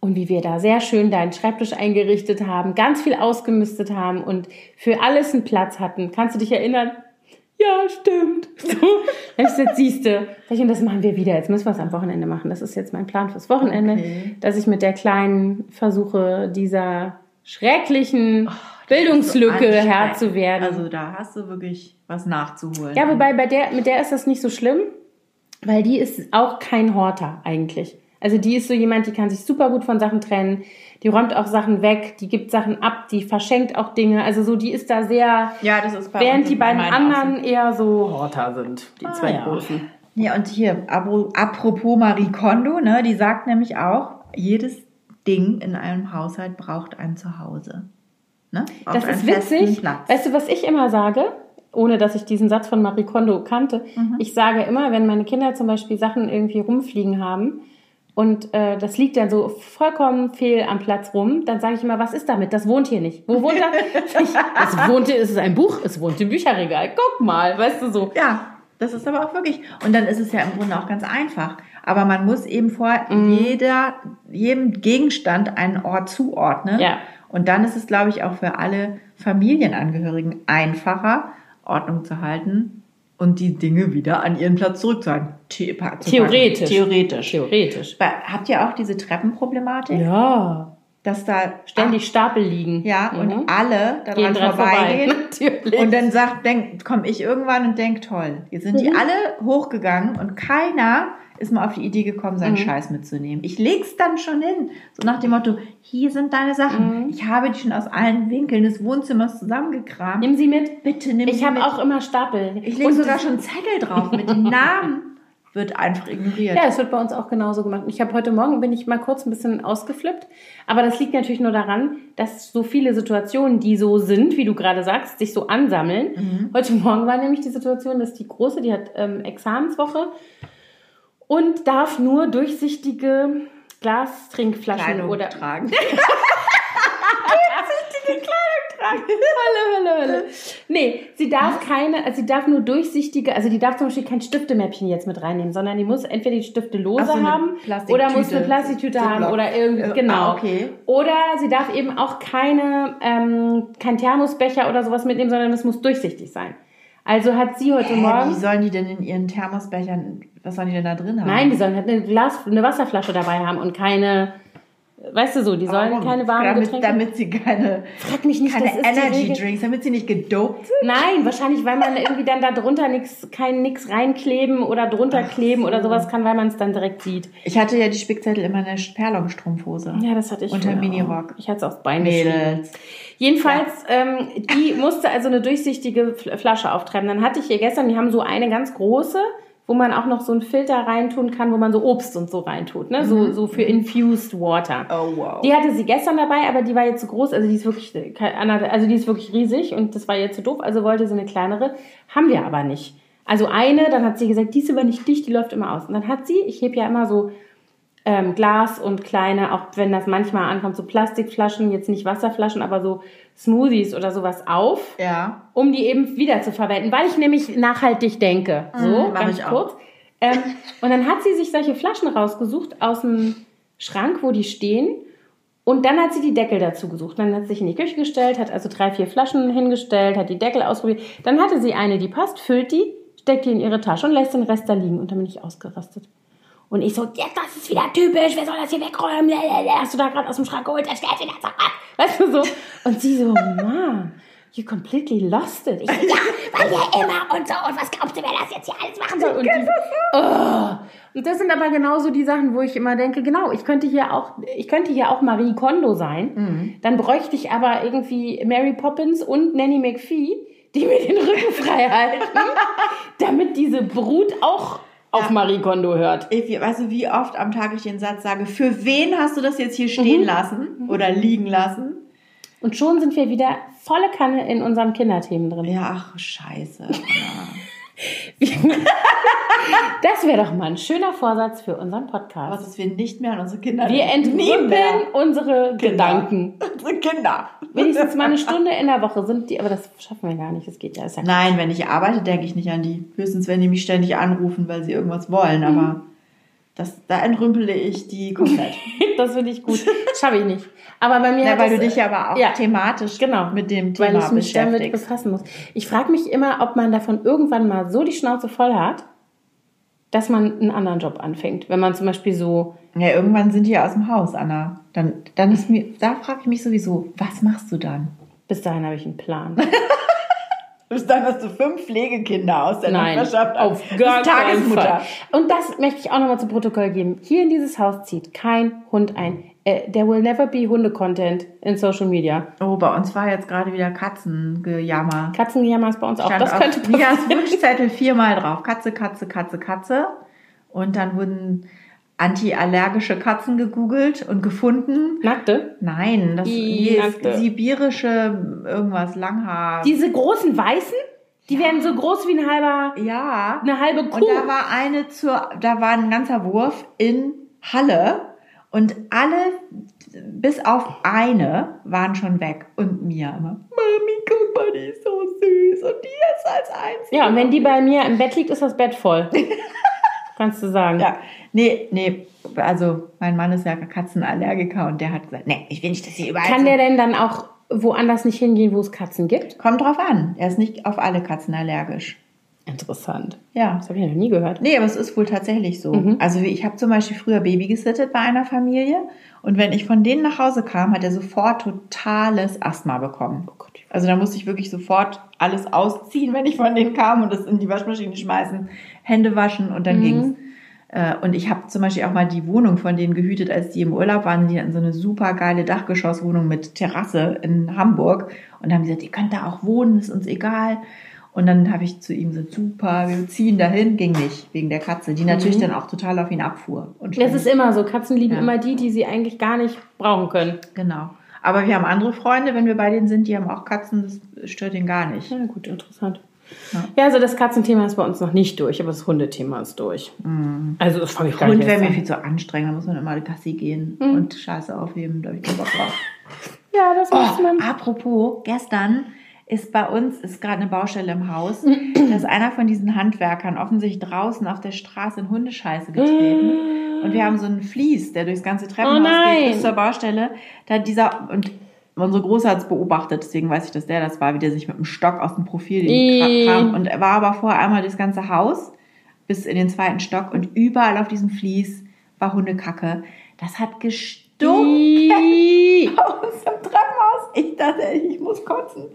und wie wir da sehr schön deinen Schreibtisch eingerichtet haben, ganz viel ausgemistet haben und für alles einen Platz hatten. Kannst du dich erinnern? Ja, stimmt. So. Ich gesagt, siehste, und das machen wir wieder. Jetzt müssen wir es am Wochenende machen. Das ist jetzt mein Plan fürs Wochenende, Okay. dass ich mit der Kleinen versuche, dieser schrecklichen Bildungslücke Anstrengend. Herr zu werden. Also da hast du wirklich was nachzuholen. Ja, wobei bei der, mit der ist das nicht so schlimm, weil die ist auch kein Horter eigentlich. Also die ist so jemand, die kann sich super gut von Sachen trennen, die räumt auch Sachen weg, die gibt Sachen ab, die verschenkt auch Dinge. Also so, die ist da sehr, ja, das ist bei während die beiden anderen eher so Horter sind, die Ah, zwei ja. großen. Ja, und hier, apropos Marie Kondo, ne, die sagt nämlich auch, jedes Ding in einem Haushalt braucht ein Zuhause. Ne? Auf Das ist witzig. Platz. Weißt du, was ich immer sage? Ohne dass ich diesen Satz von Marie Kondo kannte. Mhm. Ich sage immer, wenn meine Kinder zum Beispiel Sachen irgendwie rumfliegen haben und äh, das liegt dann so vollkommen fehl am Platz rum, dann sage ich immer, was ist damit? Das wohnt hier nicht. Wo wohnt das? Es wohnt hier, es ist ein Buch, es wohnt im Bücherregal. Guck mal, weißt du so. Ja, das ist aber auch wirklich. Und dann ist es ja im Grunde auch ganz einfach. aber man muss eben vor jeder, jedem Gegenstand einen Ort zuordnen. Ja. Und dann ist es, glaube ich, auch für alle Familienangehörigen einfacher, Ordnung zu halten und die Dinge wieder an ihren Platz zurückzuhalten. The. Theoretisch. Theoretisch. Theoretisch. Habt ihr auch diese Treppenproblematik? Ja. Dass da Ständig Stapel liegen. ja, Mhm. und alle daran Gehen dran vorbei. vorbeigehen. Natürlich. Und dann sagt, denk, komme ich irgendwann und denk, toll. Jetzt sind die Mhm. alle hochgegangen und keiner ist mal auf die Idee gekommen, Mhm. seinen Scheiß mitzunehmen. Ich leg's dann schon hin. So nach dem Motto, hier sind deine Sachen. Mhm. Ich habe die schon aus allen Winkeln des Wohnzimmers zusammengekramt. Nimm sie mit. Bitte nimm Ich sie habe mit. auch immer Stapel. Ich lege sogar schon Zettel drauf mit den Namen. Wird einfach ignoriert. Ja, das wird bei uns auch genauso gemacht. Ich habe heute Morgen bin ich mal kurz ein bisschen ausgeflippt, aber das liegt natürlich nur daran, dass so viele Situationen, die so sind, wie du gerade sagst, sich so ansammeln. Mhm. Heute Morgen war nämlich die Situation, dass die große, die hat ähm, Examenswoche und darf nur durchsichtige Glastrinkflaschen Kleidung oder tragen. Hölle, Hölle, Hölle. Nee, sie darf keine, also sie darf nur durchsichtige, also die darf zum Beispiel kein Stiftemäppchen jetzt mit reinnehmen, sondern die muss entweder die Stifte lose so, haben oder muss eine Plastiktüte haben oder irgendwie, Äh, genau. ah, okay. Oder sie darf eben auch keine, ähm, kein Thermosbecher oder sowas mitnehmen, sondern es muss durchsichtig sein. Also hat sie heute Hä, Morgen. wie sollen die denn in ihren Thermosbechern, was sollen die denn da drin haben? Nein, die sollen halt eine Glas, eine Wasserflasche dabei haben und keine, weißt du so, die sollen Warum? keine warmen damit, Getränke. damit sie keine, Frag mich nicht, keine Energy. Drinks, damit sie nicht gedopt sind. Nein, wahrscheinlich, weil man irgendwie dann da drunter nix, kein nix reinkleben oder drunter kleben oder sowas kann, weil man es dann direkt sieht. Ich hatte ja die Spickzettel immer in der Perlon-Strumpfhose. Ja, das hatte ich. Unter Minirock. Ich hatte es aufs Bein. Mädels. Jedenfalls, ähm, die musste also eine durchsichtige Fl- Flasche auftreiben. Dann hatte ich ihr gestern, die haben so eine ganz große, wo man auch noch so einen Filter reintun kann, wo man so Obst und so reintut, ne? So, so für infused water. Oh, wow. Die hatte sie gestern dabei, aber die war jetzt zu groß, also die ist wirklich, also die ist wirklich riesig und das war jetzt zu doof, also wollte sie eine kleinere, haben wir aber nicht. Also eine, dann hat sie gesagt, die ist aber nicht dicht, die läuft immer aus. Und dann hat sie, ich heb ja immer so ähm, Glas und kleine, auch wenn das manchmal ankommt, so Plastikflaschen, jetzt nicht Wasserflaschen, aber so Smoothies oder sowas auf, Ja. um die eben wieder zu verwenden, weil ich nämlich nachhaltig denke. So, Mhm, mach ganz ich auch. kurz. Ähm, und dann hat sie sich solche Flaschen rausgesucht aus dem Schrank, wo die stehen. Und dann hat sie die Deckel dazu gesucht. Dann hat sie sich in die Küche gestellt, hat also drei, vier Flaschen hingestellt, hat die Deckel ausprobiert. Dann hatte sie eine, die passt, füllt die, steckt die in ihre Tasche und lässt den Rest da liegen. Und dann bin ich ausgerastet. Und ich so, ja, das ist wieder typisch, wer soll das hier wegräumen? Lalalala. Hast du da gerade aus dem Schrank geholt? Das steht wieder zurück. Weißt du so? Und sie so, Mann, you completely lost it. Ich so, ja, weil ja immer und so. Und was glaubst du, wer das jetzt hier alles machen soll? Und, die, oh. und das sind aber genauso die Sachen, wo ich immer denke, genau, ich könnte hier auch, ich könnte hier auch Marie Kondo sein. Dann bräuchte ich aber irgendwie Mary Poppins und Nanny McPhee, die mir den Rücken frei halten, damit diese Brut auch auf. Marie Kondo hört. Ich, weißt du, wie oft am Tag ich den Satz sage, für wen hast du das jetzt hier stehen Mhm. lassen oder liegen lassen? Und schon sind wir wieder volle Kanne in unseren Kinderthemen drin. Ja, ach, scheiße. Das wäre doch mal ein schöner Vorsatz für unseren Podcast. dass wir nicht mehr an unsere Kinder Wir entrümpeln mehr. unsere Gedanken. Unsere Kinder. Wenigstens mal eine Stunde in der Woche sind die, aber das schaffen wir gar nicht. Das geht ja. Ist ja Nein, wenn ich arbeite, denke ich nicht an die. Höchstens, wenn die mich ständig anrufen, weil sie irgendwas wollen. Mhm. Aber das, da entrümpele ich die komplett. das finde ich gut. Schaffe ich nicht. Aber bei mir Ja, hat weil das, du dich ja aber auch ja, thematisch genau, mit dem weil Thema ich mich damit befassen muss. Ich frage mich immer, ob man davon irgendwann mal so die Schnauze voll hat, dass man einen anderen Job anfängt. Wenn man zum Beispiel so Ja, irgendwann sind die ja aus dem Haus, Anna. Dann, dann ist mir, da frage ich mich sowieso, was machst du dann? Bis dahin habe ich einen Plan. Bis dann hast du fünf Pflegekinder aus der Nein, Nachbarschaft. auf gar Tagesmutter. Fall. Und das möchte ich auch nochmal zu Protokoll geben. Hier in dieses Haus zieht kein Hund ein. Äh, there will never be Hunde-Content in Social Media. Oh, bei uns war jetzt gerade wieder Katzengejammer. Katzengejammer ist bei uns auch. Stand Das auf könnte Mias passieren. Wunschzettel viermal drauf. Katze, Katze, Katze, Katze. Und dann wurden antiallergische Katzen gegoogelt und gefunden. Nackte. Nein, das Die ist sibirische irgendwas Langhaar. Diese großen Weißen, die werden so groß wie ein halber, ja. eine halbe Kuh. Und da war eine zur, da war ein ganzer Wurf in Halle und alle, bis auf eine, waren schon weg. Und Mia immer, Mami, guck mal, die ist so süß und die ist als einzige. ja, und wenn die bei mir im Bett liegt, ist das Bett voll. Kannst du sagen. Ja, nee, nee, also mein Mann ist ja Katzenallergiker und der hat gesagt, nee, ich will nicht, dass hier überall Kann der denn dann auch woanders nicht hingehen, wo es Katzen gibt? Kommt drauf an. Er ist nicht auf alle Katzen allergisch. Interessant. Ja. Das habe ich noch nie gehört. Nee, aber es ist wohl tatsächlich so. Mhm. Also ich habe zum Beispiel früher Baby gesittet bei einer Familie und wenn ich von denen nach Hause kam, hat er sofort totales Asthma bekommen. Oh Gott. Also da musste ich wirklich sofort alles ausziehen, wenn ich von denen kam und das in die Waschmaschine schmeißen, Hände waschen und dann ging's. Äh, Und ich habe zum Beispiel auch mal die Wohnung von denen gehütet, als die im Urlaub waren. Die hatten so eine super geile Dachgeschosswohnung mit Terrasse in Hamburg. Und haben gesagt, ihr könnt da auch wohnen, ist uns egal. Und dann habe ich zu ihm gesagt, super, wir ziehen dahin. Ging nicht, wegen der Katze, die natürlich dann auch total auf ihn abfuhr. Und Das ist immer so. Katzen lieben Ja. immer die, die sie eigentlich gar nicht brauchen können. Genau. Aber wir haben andere Freunde, wenn wir bei denen sind, die haben auch Katzen, das stört ihn gar nicht. Ja, gut, interessant. Ja. Ja, also das Katzenthema ist bei uns noch nicht durch, aber das Hundethema ist durch. Also das fange ich gar Hund nicht wäre mir viel zu anstrengend, da muss man immer alle Gassi gehen und Scheiße aufheben, da habe ich keinen Bock drauf. Ja, das muss Oh, man. apropos, gestern ist bei uns, ist gerade eine Baustelle im Haus, da ist einer von diesen Handwerkern offensichtlich draußen auf der Straße in Hundescheiße getreten. Und wir haben so einen Vlies, der durchs ganze Treppenhaus Oh geht bis zur Baustelle. Da hat dieser, und unsere Große hat es beobachtet, deswegen weiß ich, dass der das war, wie der sich mit dem Stock aus dem Profil. Kram. Und er war aber vorher einmal das ganze Haus bis in den zweiten Stock und überall auf diesem Vlies war Hundekacke. Das hat gestunken Ih. aus dem Treppenhaus. Ich dachte, ich muss kotzen.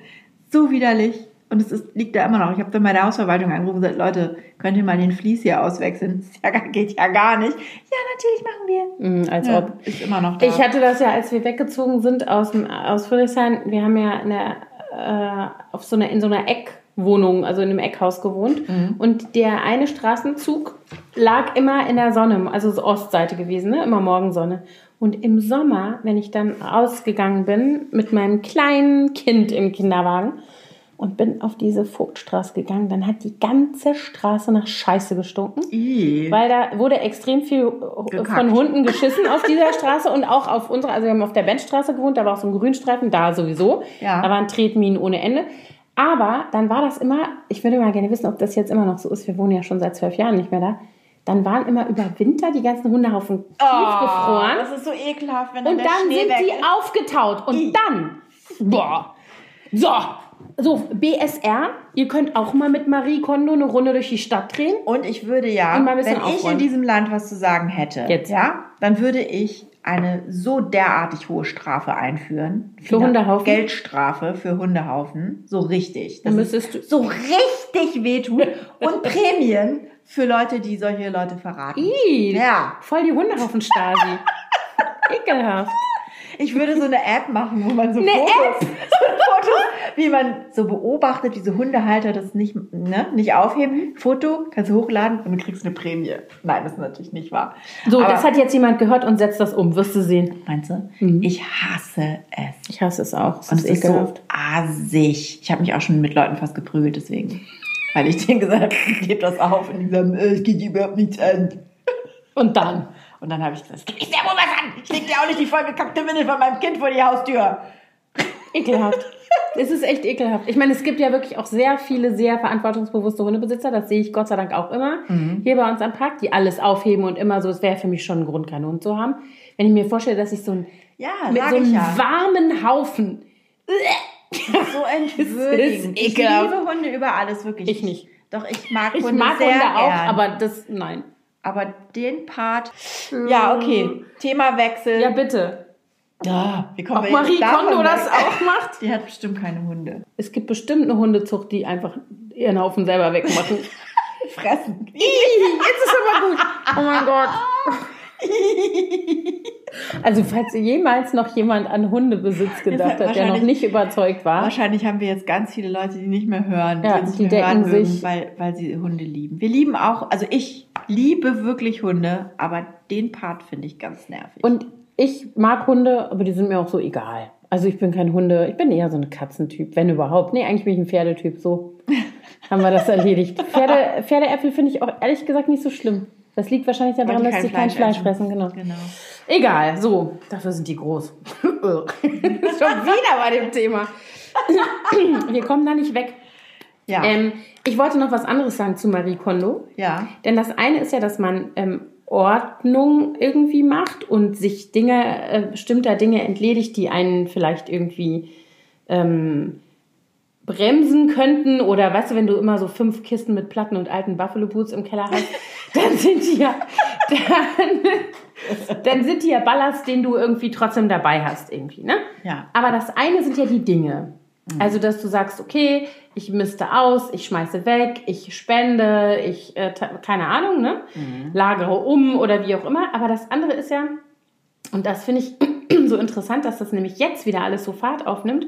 So widerlich. Und es ist, liegt da immer noch. Ich habe dann bei der Hausverwaltung angerufen und gesagt, Leute, könnt ihr mal den Vlies hier auswechseln? Das geht ja gar nicht. Ja, natürlich machen wir. Mm, Als Ja, ob. ist immer noch da. Ich hatte das ja, als wir weggezogen sind aus, dem, aus Friedrichshain, wir haben ja in, der, äh, auf so einer, in so einer Eckwohnung, also in einem Eckhaus gewohnt. Und der eine Straßenzug lag immer in der Sonne, also so Ostseite gewesen, ne? immer Morgensonne. Und im Sommer, wenn ich dann ausgegangen bin mit meinem kleinen Kind im Kinderwagen und bin auf diese Vogtstraße gegangen, dann hat die ganze Straße nach Scheiße gestunken. Ih. Weil da wurde extrem viel äh, Gekackt. von Hunden geschissen auf dieser Straße und auch auf unserer, also wir haben auf der Benchstraße gewohnt, da war auch so ein Grünstreifen, da sowieso. Ja. Da waren Tretminen ohne Ende. Aber dann war das immer, ich würde mal gerne wissen, ob das jetzt immer noch so ist, wir wohnen ja schon seit zwölf Jahren nicht mehr da. Dann waren immer über Winter die ganzen Hundehaufen tiefgefroren. Oh, das ist so ekelhaft, wenn Und der dann Schnee sind die ist. aufgetaut. Und Ih. dann, boah, so, so, BSR, ihr könnt auch mal mit Marie Kondo eine Runde durch die Stadt drehen. Und ich würde ja, Und wenn ich in aufräumen. diesem Land was zu sagen hätte, Jetzt. ja, dann würde ich eine so derartig hohe Strafe einführen. Für Hundehaufen? Geldstrafe für Hundehaufen. So richtig. Dann Das müsstest du- so richtig wehtut. Und Prämien für Leute, die solche Leute verraten. Ih, Ja. voll die Hundehaufen-Stasi. Ekelhaft. Ich würde so eine App machen, wo man so Eine Fotos, so Fotos, wie man so beobachtet, wie so Hundehalter das nicht, ne, nicht aufheben. Foto, kannst du hochladen und du kriegst eine Prämie. Nein, das ist natürlich nicht wahr. So, Aber- das hat jetzt jemand gehört und setzt das um, wirst du sehen. Meinst du? Mhm. Ich hasse es. Ich hasse es auch. Es Und ist es ist so assig. Ich habe mich auch schon mit Leuten fast geprügelt, deswegen. Weil ich denen gesagt habe, gebt das auf. Und die sagen, es geht überhaupt nichts an. Und dann. Und dann habe ich gesagt, es geht dir wohl was an. Ich leg dir auch nicht die vollgekackte Windel von meinem Kind vor die Haustür. Ekelhaft. es ist echt ekelhaft. Ich meine, es gibt ja wirklich auch sehr viele sehr verantwortungsbewusste Hundebesitzer. Das sehe ich Gott sei Dank auch immer. Mhm. Hier bei uns am Park, die alles aufheben und immer so, es wäre für mich schon ein Grund, keinen Hund zu haben. Wenn ich mir vorstelle, dass ich so ein, Ja, mit so ich einem ja. warmen Haufen. So entwürdigend. Ich liebe Hunde über alles, wirklich. Ich nicht. Doch, ich mag Ich Hunde mag sehr Hunde auch, gern. aber das, nein. Aber den Part... Ja, okay. Themawechsel. Ja, bitte. Ja, wie kommen Ob wir Marie Kondo das auch macht? Die hat bestimmt keine Hunde. Es gibt bestimmt eine Hundezucht, die einfach ihren Haufen selber wegmachen. Fressen. Ih, Jetzt ist aber gut. Oh mein Gott. Also falls jemals noch jemand an Hundebesitz gedacht hat, der noch nicht überzeugt war, Wahrscheinlich haben wir jetzt ganz viele Leute, die nicht mehr hören, Ja, die nicht mehr denken hören sich- weil, weil sie Hunde lieben. Wir lieben auch, also ich liebe wirklich Hunde, aber den Part finde ich ganz nervig. und ich mag Hunde, aber die sind mir auch so egal. Also ich bin kein Hunde, ich bin eher so ein Katzentyp, wenn überhaupt. Nee, eigentlich bin ich ein Pferdetyp, so haben wir das erledigt. Pferde, Pferdeäpfel finde ich auch ehrlich gesagt nicht so schlimm. Das liegt wahrscheinlich daran, dass sie kein Fleisch Fleisch essen. fressen, genau. genau. Egal, so, dafür sind die groß. Schon wieder bei dem Thema. Wir kommen da nicht weg. Ja. Ähm, ich wollte noch was anderes sagen zu Marie Kondo. Ja. Denn das eine ist ja, dass man ähm, Ordnung irgendwie macht und sich Dinge, äh, bestimmter Dinge entledigt, die einen vielleicht irgendwie ähm, bremsen könnten. Oder weißt du, wenn du immer so fünf Kisten mit Platten und alten Buffalo Boots im Keller hast, dann sind die ja, dann, dann sind die ja Ballast, den du irgendwie trotzdem dabei hast irgendwie, ne? Ja. Aber das eine sind ja die Dinge. Also, dass du sagst, okay, ich misste aus, ich schmeiße weg, ich spende, ich, äh, keine Ahnung, ne? Lagere um oder wie auch immer. Aber das andere ist ja, und das finde ich so interessant, dass das nämlich jetzt wieder alles so Fahrt aufnimmt,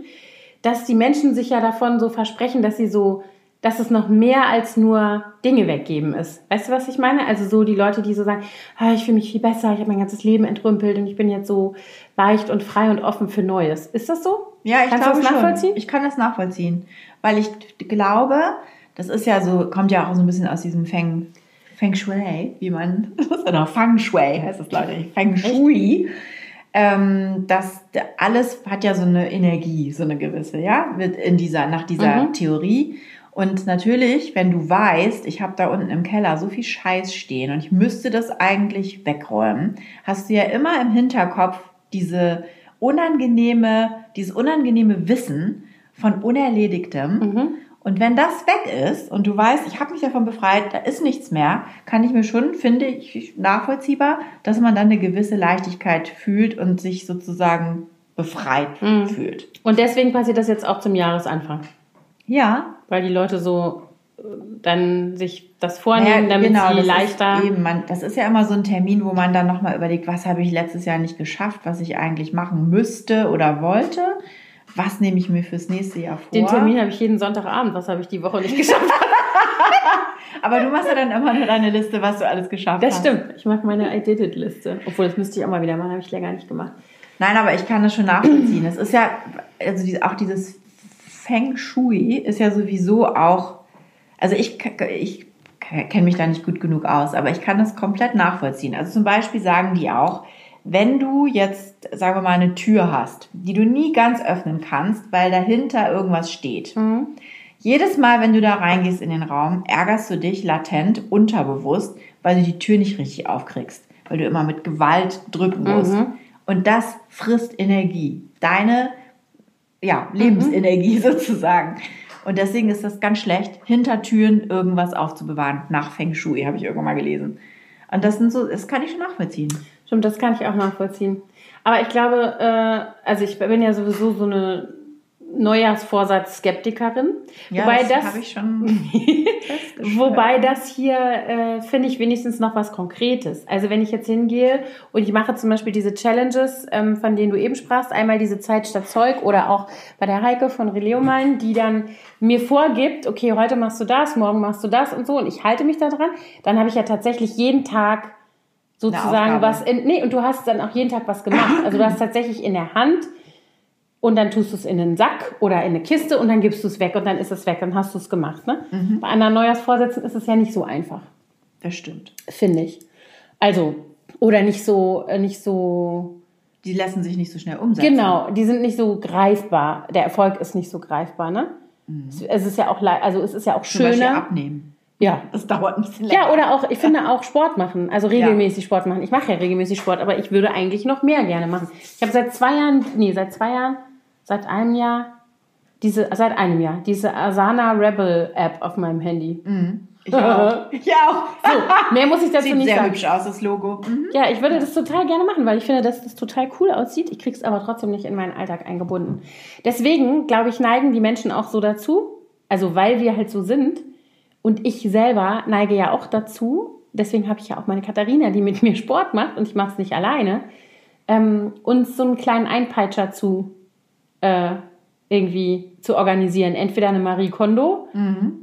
dass die Menschen sich ja davon so versprechen, dass sie so, dass es noch mehr als nur Dinge weggeben ist. Weißt du, was ich meine? Also so die Leute, die so sagen, ah, ich fühle mich viel besser, ich habe mein ganzes Leben entrümpelt und ich bin jetzt so leicht und frei und offen für Neues. Ist das so? Ja, ich Kannst du glaube das nachvollziehen? schon. Ich kann das nachvollziehen, weil ich glaube, das ist ja so, kommt ja auch so ein bisschen aus diesem Feng, Feng Shui, wie man, oder Feng Shui heißt das, Leute, nicht Feng Shui. Ähm, das alles hat ja so eine Energie, so eine gewisse, ja, wird in dieser, nach dieser Mhm. Theorie. Und natürlich, wenn du weißt, ich habe da unten im Keller so viel Scheiß stehen und ich müsste das eigentlich wegräumen, hast du ja immer im Hinterkopf diese unangenehme, dieses unangenehme Wissen von Unerledigtem. Mhm. Und wenn das weg ist und du weißt, ich habe mich davon befreit, da ist nichts mehr, kann ich mir schon, finde ich, nachvollziehbar, dass man dann eine gewisse Leichtigkeit fühlt und sich sozusagen befreit Mhm. fühlt. Und deswegen passiert das jetzt auch zum Jahresanfang. Ja, Weil die Leute so äh, dann sich das vornehmen, Ja, damit genau, sie das leichter. Ist eben, man, das ist ja immer so ein Termin, wo man dann nochmal überlegt, was habe ich letztes Jahr nicht geschafft, was ich eigentlich machen müsste oder wollte. Was nehme ich mir fürs nächste Jahr vor? Den Termin habe ich jeden Sonntagabend. Was habe ich die Woche nicht geschafft? Aber du machst ja dann immer nur deine Liste, was du alles geschafft Das hast. stimmt. Ich mache meine I did it Liste. Obwohl, das müsste ich auch mal wieder machen. Habe ich länger nicht gemacht. Nein, aber ich kann das schon nachvollziehen. Es ist ja, also auch dieses Feng Shui ist ja sowieso auch, also ich, ich kenne mich da nicht gut genug aus, aber ich kann das komplett nachvollziehen. Also zum Beispiel sagen die auch, wenn du jetzt, sagen wir mal, eine Tür hast, die du nie ganz öffnen kannst, weil dahinter irgendwas steht. Jedes Mal, wenn du da reingehst in den Raum, ärgerst du dich latent, unterbewusst, weil du die Tür nicht richtig aufkriegst, weil du immer mit Gewalt drücken musst. Und das frisst Energie. Deine ja, Lebensenergie sozusagen. Und deswegen ist das ganz schlecht, hinter Türen irgendwas aufzubewahren. Nach Feng Shui, habe ich irgendwann mal gelesen. Und das sind so, das kann ich schon nachvollziehen. Stimmt, das kann ich auch nachvollziehen. Aber ich glaube, äh, also ich bin ja sowieso so eine Neujahrsvorsatz-Skeptikerin. wobei das, habe ich schon. Wobei das hier, äh, finde ich, wenigstens noch was Konkretes. Also wenn ich jetzt hingehe und ich mache zum Beispiel diese Challenges, ähm, von denen du eben sprachst, einmal diese Zeit statt Zeug oder auch bei der Heike von Releomalen, die dann mir vorgibt, okay, heute machst du das, morgen machst du das und so und ich halte mich da dran, dann habe ich ja tatsächlich jeden Tag sozusagen was in, nee, und du hast dann auch jeden Tag was gemacht. Also du hast tatsächlich in der Hand und dann tust du es in einen Sack oder in eine Kiste und dann gibst du es weg und dann ist es weg, dann hast du es gemacht. Ne? Mhm. Bei anderen Neujahrsvorsätzen ist es ja nicht so einfach, Das stimmt. finde ich. Also, oder nicht so, äh, nicht so, Die lassen sich nicht so schnell umsetzen. genau, die sind nicht so greifbar. Der Erfolg ist nicht so greifbar, ne? Es, es ist ja auch, also es ist ja auch Mhm. Zum Beispiel schöner. abnehmen. Ja, Das dauert ein bisschen länger. Ja, oder auch, ich finde auch Sport machen, also regelmäßig Sport machen. Ich mache ja regelmäßig Sport, aber ich würde eigentlich noch mehr gerne machen. Ich habe seit zwei Jahren, nee, seit zwei Jahren, seit einem Jahr, diese, seit einem Jahr, diese Asana Rebel App auf meinem Handy. Ich auch. Ich auch. So, mehr muss ich dazu Sieht nicht sehr sagen. hübsch aus, das Logo. Mhm. Ja, ich würde das total gerne machen, weil ich finde, dass das total cool aussieht. Ich krieg's aber trotzdem nicht in meinen Alltag eingebunden. Deswegen, glaube ich, neigen die Menschen auch so dazu, also weil wir halt so sind. Und ich selber neige ja auch dazu. Deswegen habe ich ja auch meine Katharina, die mit mir Sport macht und ich mache es nicht alleine, ähm, uns so einen kleinen Einpeitscher zu äh, irgendwie zu organisieren. Entweder eine Marie Kondo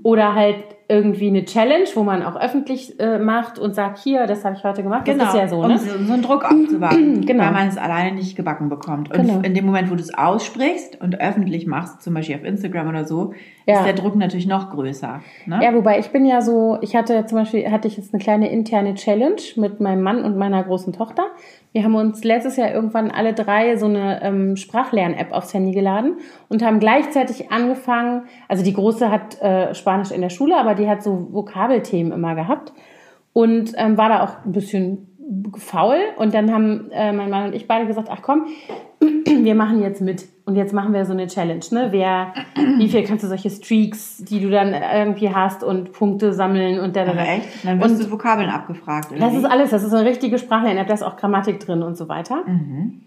oder halt irgendwie eine Challenge, wo man auch öffentlich äh, macht und sagt, hier, das habe ich heute gemacht. Das ist ja so, um ne? so, so einen Druck aufzubauen, Genau. weil man es alleine nicht gebacken bekommt. Und Genau. in dem Moment, wo du es aussprichst und öffentlich machst, zum Beispiel auf Instagram oder so, Ja. ist der Druck natürlich noch größer. Ne? Ja, wobei ich bin ja so, ich hatte zum Beispiel, hatte ich jetzt eine kleine interne Challenge mit meinem Mann und meiner großen Tochter. Wir haben uns letztes Jahr irgendwann alle drei so eine ähm, Sprachlern-App aufs Handy geladen und haben gleichzeitig angefangen, also die Große hat äh, Spanisch in der Schule, aber die hat so Vokabelthemen immer gehabt und ähm, war da auch ein bisschen faul. Und dann haben äh, mein Mann und ich beide gesagt, ach komm, wir machen jetzt mit. Und jetzt machen wir so eine Challenge, ne? Wer, wie viel kannst du solche Streaks, die du dann irgendwie hast und Punkte sammeln und da, Aber echt? Dann wirst du Vokabeln abgefragt. Oder Das ist alles, das ist eine richtige Sprachlern-App, da ist auch Grammatik drin und so weiter. Mhm.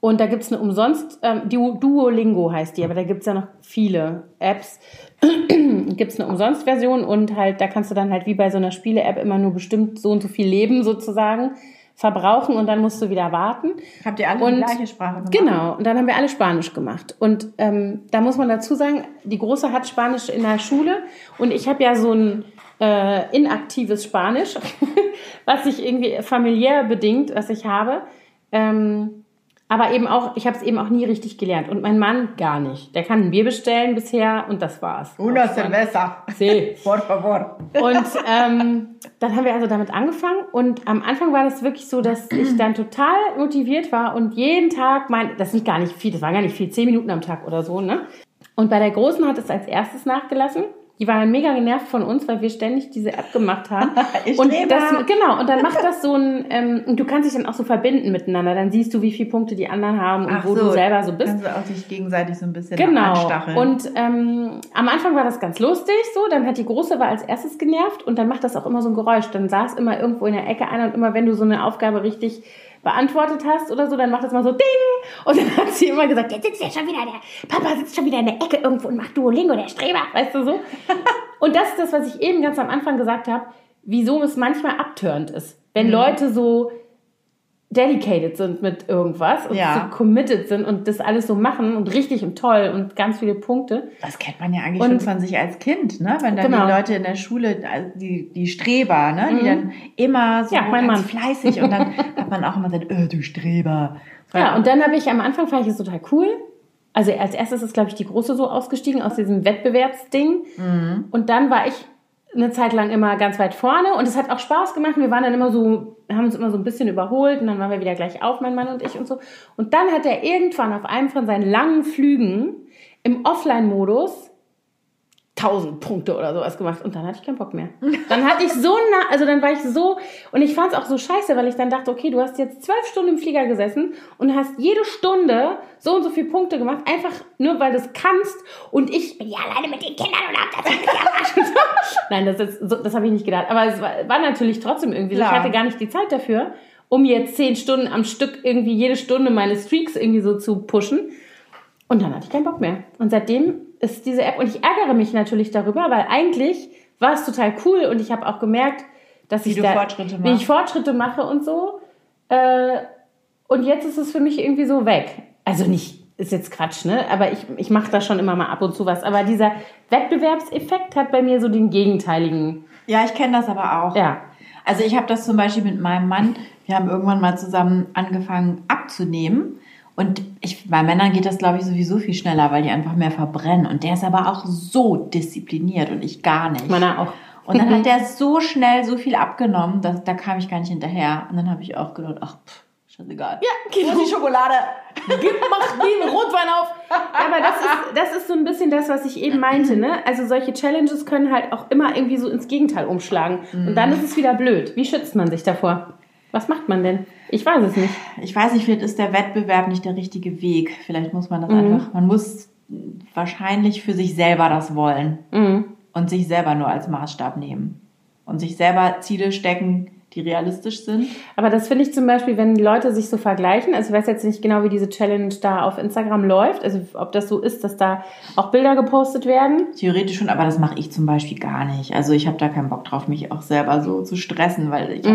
Und da gibt's eine umsonst, ähm, Du- Duolingo heißt die, aber da gibt's ja noch viele Apps. gibt's eine Umsonst-Version und halt, da kannst du dann halt wie bei so einer Spiele-App immer nur bestimmt so und so viel Leben sozusagen verbrauchen und dann musst du wieder warten. Habt ihr alle Und- die gleiche Sprache gemacht? Genau, und dann haben wir alle Spanisch gemacht. Und ähm, da muss man dazu sagen, die Große hat Spanisch in der Schule und ich habe ja so ein äh, inaktives Spanisch, was sich irgendwie familiär bedingt, was ich habe. Ähm, aber eben auch, ich habe es eben auch nie richtig gelernt. Und mein Mann gar nicht. Der kann ein Bier bestellen bisher und das war's. Una cerveza. Sí. Por favor. Und ähm, dann haben wir also damit angefangen und am Anfang war das wirklich so, dass ich dann total motiviert war und jeden Tag mein, das sind gar nicht viel, das war gar nicht viel, zehn Minuten am Tag oder so, ne? Und bei der Großen hat es als erstes nachgelassen. Die war dann mega genervt von uns, weil wir ständig diese App gemacht haben. Ich und lebe. das, genau, und dann macht das so ein, ähm, und du kannst dich dann auch so verbinden miteinander. Dann siehst du, wie viele Punkte die anderen haben und Ach wo so, du selber so bist. Kannst du auch dich gegenseitig so ein bisschen Genau. anstacheln. Und ähm, am Anfang war das ganz lustig, so. Dann hat die Große war als erstes genervt und dann macht das auch immer so ein Geräusch. Dann saß immer irgendwo in der Ecke einer und immer wenn du so eine Aufgabe richtig beantwortet hast oder so, dann macht das mal so Ding. Und dann hat sie immer gesagt, jetzt sitzt ja schon wieder der Papa sitzt schon wieder in der Ecke irgendwo und macht Duolingo, der Streber, weißt du so. Und das ist das, was ich eben ganz am Anfang gesagt habe, wieso es manchmal abtörend ist. Wenn Mhm. Leute so dedicated sind mit irgendwas und Ja. so committed sind und das alles so machen und richtig und toll und ganz viele Punkte. das kennt man ja eigentlich Und- schon von sich als Kind, ne? Wenn dann Genau. die Leute in der Schule, also die, die Streber, ne? Die dann immer so Ja, mein Mann. fleißig und dann hat man auch immer gesagt, äh, du Streber. Ja, und dann habe ich am Anfang fand ich es total cool. Also als erstes ist, glaube ich, die Große so ausgestiegen aus diesem Wettbewerbsding. Mhm. Und dann war ich eine Zeit lang immer ganz weit vorne und es hat auch Spaß gemacht. Wir waren dann immer so, haben uns immer so ein bisschen überholt und dann waren wir wieder gleich auf, mein Mann und ich und so. Und dann hat er irgendwann auf einem von seinen langen Flügen im Offline-Modus 1000 Punkte oder sowas gemacht und dann hatte ich keinen Bock mehr. Dann hatte ich so nah, also dann war ich so und ich fand es auch so scheiße, weil ich dann dachte, okay, du hast jetzt zwölf Stunden im Flieger gesessen und hast jede Stunde so und so viele Punkte gemacht, einfach nur weil du es kannst und ich bin ja alleine mit den Kindern und hab das nicht. Nein, das ist so, das habe ich nicht gedacht, aber es war, war natürlich trotzdem irgendwie so. Ich Klar. hatte gar nicht die Zeit dafür, um jetzt zehn Stunden am Stück irgendwie jede Stunde meine Streaks irgendwie so zu pushen. Und dann hatte ich keinen Bock mehr. Und seitdem ist diese App, und ich ärgere mich natürlich darüber, weil eigentlich war es total cool und ich habe auch gemerkt, dass Wie ich du da, Fortschritte wie ich. Fortschritte mache und so. Äh, und jetzt ist es für mich irgendwie so weg. Also nicht, ist jetzt Quatsch, ne? Aber ich, ich mache da schon immer mal ab und zu was. Aber dieser Wettbewerbseffekt hat bei mir so den gegenteiligen. Ja, ich kenne das aber auch. Ja. Also ich habe das zum Beispiel mit meinem Mann. Wir haben irgendwann mal zusammen angefangen abzunehmen. Und ich, bei Männern geht das, glaube ich, sowieso viel schneller, weil die einfach mehr verbrennen. Und der ist aber auch so diszipliniert und ich gar nicht. Meiner auch. Und dann hat der so schnell so viel abgenommen, dass, da kam ich gar nicht hinterher. Und dann habe ich auch gedacht, ach, pff, scheißegal. Ja, ist die Schokolade? Gib, mach den Rotwein auf. Aber das ist, das ist so ein bisschen das, was ich eben meinte. Ne? Also solche Challenges können halt auch immer irgendwie so ins Gegenteil umschlagen. Und dann ist es wieder blöd. Wie schützt man sich davor? Was macht man denn? Ich weiß es nicht. Ich weiß nicht, vielleicht ist der Wettbewerb nicht der richtige Weg. Vielleicht muss man das Mhm. einfach, man muss wahrscheinlich für sich selber das wollen. Mhm. und sich selber nur als Maßstab nehmen und sich selber Ziele stecken, die realistisch sind. Aber das finde ich zum Beispiel, wenn Leute sich so vergleichen. Also ich weiß jetzt nicht genau, wie diese Challenge da auf Instagram läuft. Also ob das so ist, dass da auch Bilder gepostet werden. Theoretisch schon, aber das mache ich zum Beispiel gar nicht. Also ich habe da keinen Bock drauf, mich auch selber so zu stressen, weil ich hab,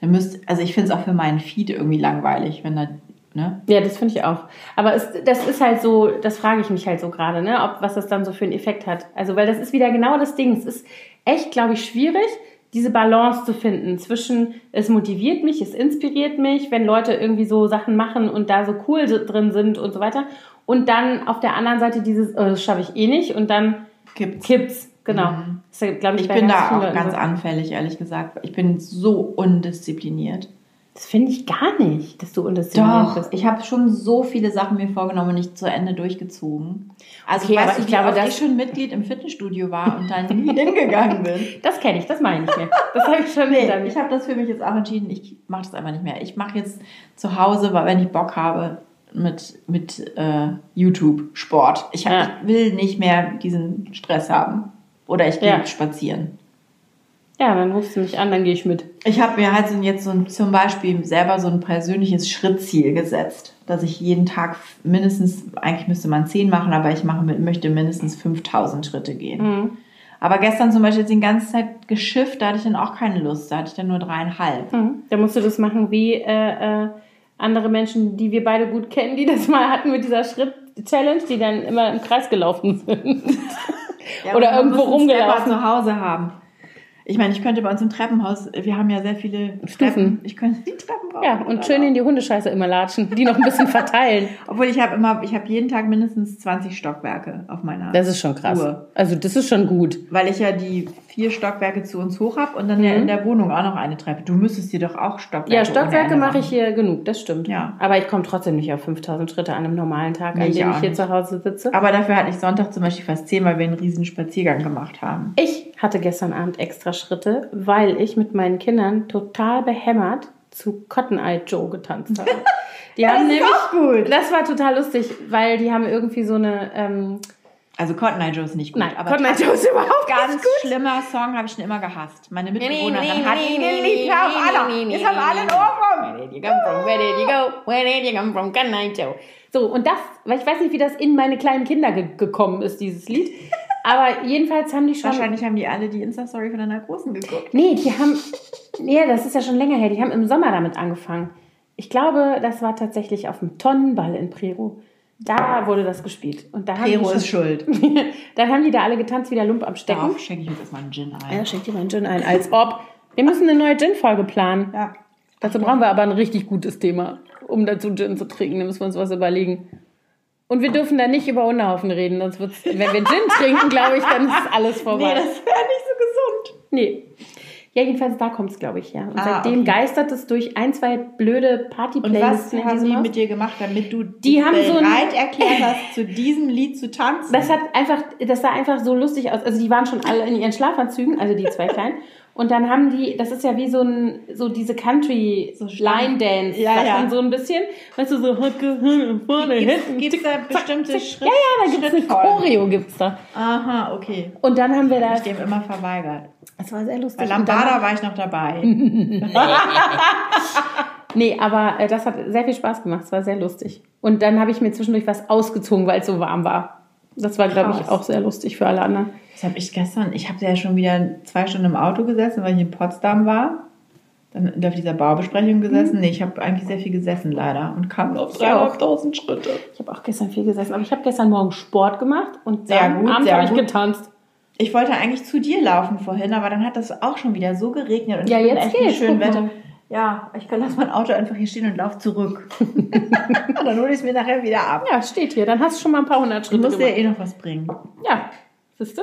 Mhm. da müsst, also ich finde es auch für meinen Feed irgendwie langweilig, wenn da, ne? Ja, das finde ich auch. Aber es, das ist halt so, das frage ich mich halt so gerade, ne, ob was das dann so für einen Effekt hat. Also, weil das ist wieder genau das Ding. Es ist echt, glaube ich, schwierig, diese Balance zu finden zwischen, es motiviert mich, es inspiriert mich, wenn Leute irgendwie so Sachen machen und da so cool drin sind und so weiter. Und dann auf der anderen Seite dieses, oh, das schaffe ich eh nicht und dann Gibt's. kippt's. Genau. Ist, glaube ich, Ich bin da auch ganz anfällig, ehrlich gesagt. Ich bin so undiszipliniert. Das finde ich gar nicht, dass du undiszipliniert Doch, bist. ich habe schon so viele Sachen mir vorgenommen und nicht zu Ende durchgezogen. Also Okay, weißt aber du, ich glaube, oft das- ich schon Mitglied im Fitnessstudio war und dann nie hingegangen bin. Das kenne ich, das meine ich nicht mehr. Das habe ich schon Nee, mir. ich habe das für mich jetzt auch entschieden, ich mache das einfach nicht mehr. Ich mache jetzt zu Hause, weil wenn ich Bock habe, mit, mit äh, YouTube Sport. Ich, hab, Ja. ich will nicht mehr diesen Stress haben. Oder ich gehe Ja. spazieren. Ja, dann rufst du mich an, dann gehe ich mit. Ich habe mir halt so jetzt so ein, zum Beispiel selber so ein persönliches Schrittziel gesetzt, dass ich jeden Tag mindestens, eigentlich müsste man 10 machen, aber ich mache, mit- möchte mindestens 5000 Schritte gehen. Mhm. Aber gestern zum Beispiel die ganze Zeit geschifft, da hatte ich dann auch keine Lust, da hatte ich dann nur dreieinhalb. Mhm. Da musst du das machen wie äh, äh, andere Menschen, die wir beide gut kennen, die das mal hatten mit dieser Schritt-Challenge, die dann immer im Kreis gelaufen sind. Ja, Oder irgendwo rumgelaufen. zu Hause haben. Ich meine, ich könnte bei uns im Treppenhaus, wir haben ja sehr viele Stufen. Treppen. Ich könnte die Treppen rauf Ja, und schön in die Hundescheiße immer latschen, die noch ein bisschen verteilen. Obwohl ich habe immer, ich habe jeden Tag mindestens 20 Stockwerke auf meiner. Das ist schon krass. Uhr. Also das ist schon gut. Weil ich ja die vier Stockwerke zu uns hoch habe und dann ja Mhm. in der Wohnung auch noch eine Treppe. Du müsstest dir doch auch Stockwerke Ja, Stockwerke mache ich hier genug, das stimmt. Ja. Aber ich komme trotzdem nicht auf 5000 Schritte an einem normalen Tag, Nee, an ich dem auch ich hier nicht. zu Hause sitze. Aber dafür hatte ich Sonntag zum Beispiel fast zehn, weil wir einen riesen Spaziergang gemacht haben. Ich hatte gestern Abend extra Schritte, weil ich mit meinen Kindern total behämmert zu Cotton Eye Joe getanzt habe. Die Ja, haben das ist nämlich, gut. das war total lustig, weil die haben irgendwie so eine, ähm, Also Cotton Eye Joe ist nicht gut. nein, aber Cotton Eye Joe ist überhaupt ganz nicht gut. schlimmer Song habe ich schon immer gehasst. Meine nee, Mitbewohnerin nee, hat ihn geliebt. Hör auf, nee, Jetzt haben alle einen. Ohrwurm. Where did you come from? Where did you go? Where did you come from? Cotton Eye Joe. So, und das, weil ich weiß nicht, wie das in meine kleinen Kinder ge gekommen ist, dieses Lied. Aber jedenfalls haben die schon. Wahrscheinlich haben die alle die Insta-Story von deiner Großen geguckt. Nee, die haben. Nee, das ist ja schon länger her. Die haben im Sommer damit angefangen. Ich glaube, das war tatsächlich auf dem Tonnenball in Prero. Da wurde das gespielt. Und da haben Pero die ist schuld. Dann haben die da alle getanzt wie der Lump am Stecken. Darauf schenke ich jetzt mal einen Gin ein. Ja, schenkt dir mal einen Gin ein. Als ob. Wir müssen eine neue Gin-Folge planen. Ja. Dazu brauchen wir aber ein richtig gutes Thema, um dazu Gin zu trinken. Da müssen wir uns was überlegen. Und wir dürfen da nicht über Unterhaufen reden, sonst wird's, wenn wir Gin trinken, glaube ich, dann ist alles vorbei. Nee, das wäre nicht so gesund. Nee. Ja, jedenfalls da kommt es, glaube ich, ja. Und Ah, seitdem okay. geistert es durch ein, zwei blöde Und was haben die Haus. mit dir gemacht, damit du Die haben so ein- bereit erklärt hast, zu diesem Lied zu tanzen? Das hat einfach, das sah einfach so lustig aus. Also die waren schon alle in ihren Schlafanzügen, also die zwei Kleinen. Und dann haben die, das ist ja wie so ein, so diese Country So. Line Dance, Ja, ja. so ein bisschen. Weißt du, so vorne, hinten. Gibt es da bestimmte zack. Schritt? Ja, ja, da gibt es eine? Choreo, gibt's da. Aha, okay. Und dann haben wir das, ich dem immer verweigert. das war sehr lustig. Bei Lambada war ich noch dabei. Nee, aber äh, das hat sehr viel Spaß gemacht. Es war sehr lustig. Und dann habe ich mir zwischendurch was ausgezogen, weil es so warm war. Das war, glaube ich, auch sehr lustig für alle anderen. Das habe ich gestern, ich habe ja schon wieder zwei Stunden im Auto gesessen, weil ich in Potsdam war. Dann auf dieser Baubesprechung gesessen. Nee, ich habe eigentlich sehr viel gesessen leider und kam nur auf Ich auch. 3.500 Schritte. Ich habe auch gestern viel gesessen, aber ich habe gestern Morgen Sport gemacht und Sehr dann gut, abends sehr habe ich getanzt. Ich wollte eigentlich zu dir laufen vorhin, aber dann hat das auch schon wieder so geregnet und Ja, jetzt echt geht's, guck Wetter. Ja, ich kann lass mein Auto einfach hier stehen und lauf zurück. dann hole ich es mir nachher wieder ab. Ja, steht hier. Dann hast du schon mal ein paar hundert Du Schritte musst ja gemacht. eh noch was bringen. Ja, siehst du?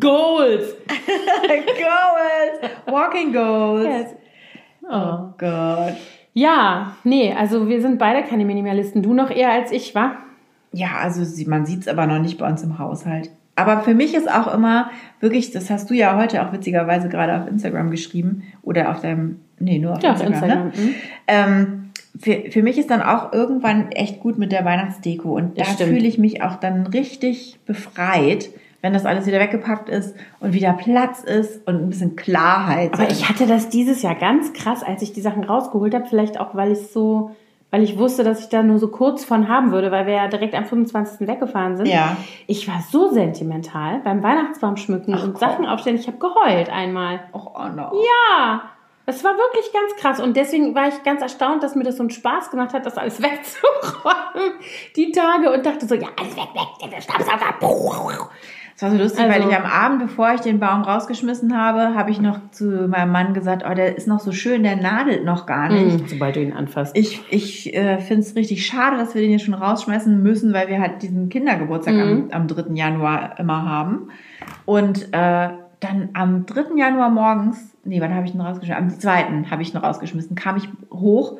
Goals! goals! Walking goals! Yes. Oh Gott. Ja, nee, also wir sind beide keine Minimalisten. Du noch eher als ich, wa? Ja, also man sieht es aber noch nicht bei uns im Haushalt. Aber für mich ist auch immer wirklich, das hast du ja heute auch witzigerweise gerade auf Instagram geschrieben oder auf deinem, nee, nur auf Ja, auf Instagram. Instagram. Ne? mhm. Ähm, für, für mich ist dann auch irgendwann echt gut mit der Weihnachtsdeko und da Das stimmt. fühle ich mich auch dann richtig befreit, wenn das alles wieder weggepackt ist und wieder Platz ist und ein bisschen Klarheit. Aber ich hatte das dieses Jahr ganz krass, als ich die Sachen rausgeholt habe. Vielleicht auch, weil ich so, weil ich wusste, dass ich da nur so kurz von haben würde, weil wir ja direkt am 25. weggefahren sind. Ja. Ich war so sentimental beim Weihnachtsbaum schmücken Ach, und komm. Sachen aufstellen. Ich habe geheult einmal. Och, oh no. Ja, das war wirklich ganz krass. Und deswegen war ich ganz erstaunt, dass mir das so einen Spaß gemacht hat, das alles wegzuräumen. Die Tage und dachte so, ja, alles weg, weg, der Staubsauger. Es war so lustig, Also- weil ich am Abend, bevor ich den Baum rausgeschmissen habe, habe ich noch zu meinem Mann gesagt, oh, der ist noch so schön, der nadelt noch gar nicht. Mhm, sobald du ihn anfasst. Ich, ich äh, finde es richtig schade, dass wir den jetzt schon rausschmeißen müssen, weil wir halt diesen Kindergeburtstag Mhm. am, am 3. Januar immer haben. Und äh, dann am 3. Januar morgens, nee, wann habe ich ihn rausgeschmissen? Am 2. habe ich ihn rausgeschmissen, kam ich hoch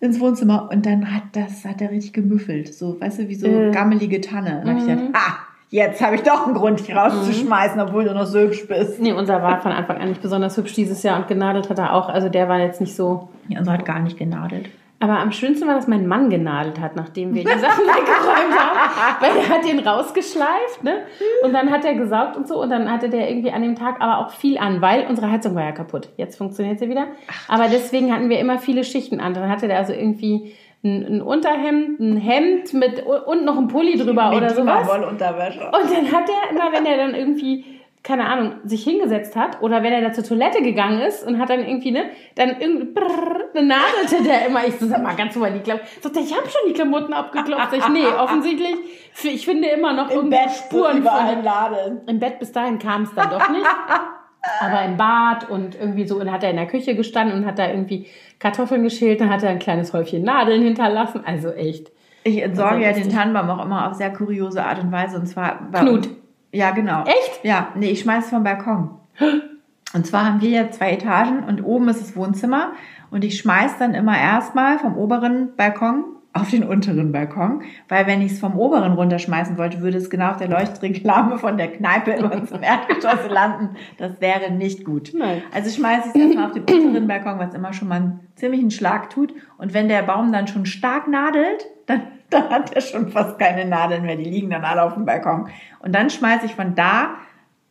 ins Wohnzimmer und dann hat das, hat er richtig gemüffelt. So, weißt du, wie so Äh. gammelige Tanne. Und dann habe ich Mhm. gedacht, ah, jetzt habe ich doch einen Grund, dich rauszuschmeißen, obwohl du noch so hübsch bist. Nee, unser war von Anfang an nicht besonders hübsch dieses Jahr und genadelt hat er auch. Also der war jetzt nicht so. Ja, unser hat gar nicht genadelt. Aber am schönsten war, dass mein Mann genadelt hat, nachdem wir die Sachen weggeräumt haben. Weil er hat den rausgeschleift, ne? Und dann hat er gesaugt und so. Und dann hatte der irgendwie an dem Tag aber auch viel an, weil unsere Heizung war ja kaputt. Jetzt funktioniert sie wieder. Aber deswegen hatten wir immer viele Schichten an. Dann hatte der also irgendwie ein, ein Unterhemd, ein Hemd mit und noch ein Pulli drüber oder sowas. Wollunterwäsche. Und dann hat er immer, wenn er dann irgendwie, keine Ahnung, sich hingesetzt hat oder wenn er da zur Toilette gegangen ist und hat dann irgendwie, ne, dann irgendwie, brrr, dann nadelte der immer. Ich so, sag mal, ganz normal die Klamotten. Sagt ich habe schon die Klamotten abgeklopft. Sag Ich, nee, offensichtlich, ich finde immer noch Im irgendwie Bett Spuren von. Laden. Im Bett bis dahin kam es dann doch nicht. Aber im Bad und irgendwie so, und hat er in der Küche gestanden und hat da irgendwie Kartoffeln geschält, dann hat er ein kleines Häufchen Nadeln hinterlassen. Also echt. Ich entsorge Also ja lustig. den Tannenbaum auch immer auf sehr kuriose Art und Weise. Und zwar bei Knut. Ja, genau. Echt? Ja, nee, ich schmeiß vom Balkon. Und zwar haben wir ja zwei Etagen und oben ist das Wohnzimmer. Und ich schmeiß dann immer erstmal vom oberen Balkon auf den unteren Balkon, weil wenn ich es vom oberen runterschmeißen wollte, würde es genau auf der Leuchtreklame von der Kneipe immer zum Erdgeschoss landen. Das wäre nicht gut. Nein. Also schmeiße ich es erstmal auf den unteren Balkon, was immer schon mal einen ziemlichen Schlag tut. Und wenn der Baum dann schon stark nadelt, dann, dann hat er schon fast keine Nadeln mehr. Die liegen dann alle auf dem Balkon. Und dann schmeiße ich von da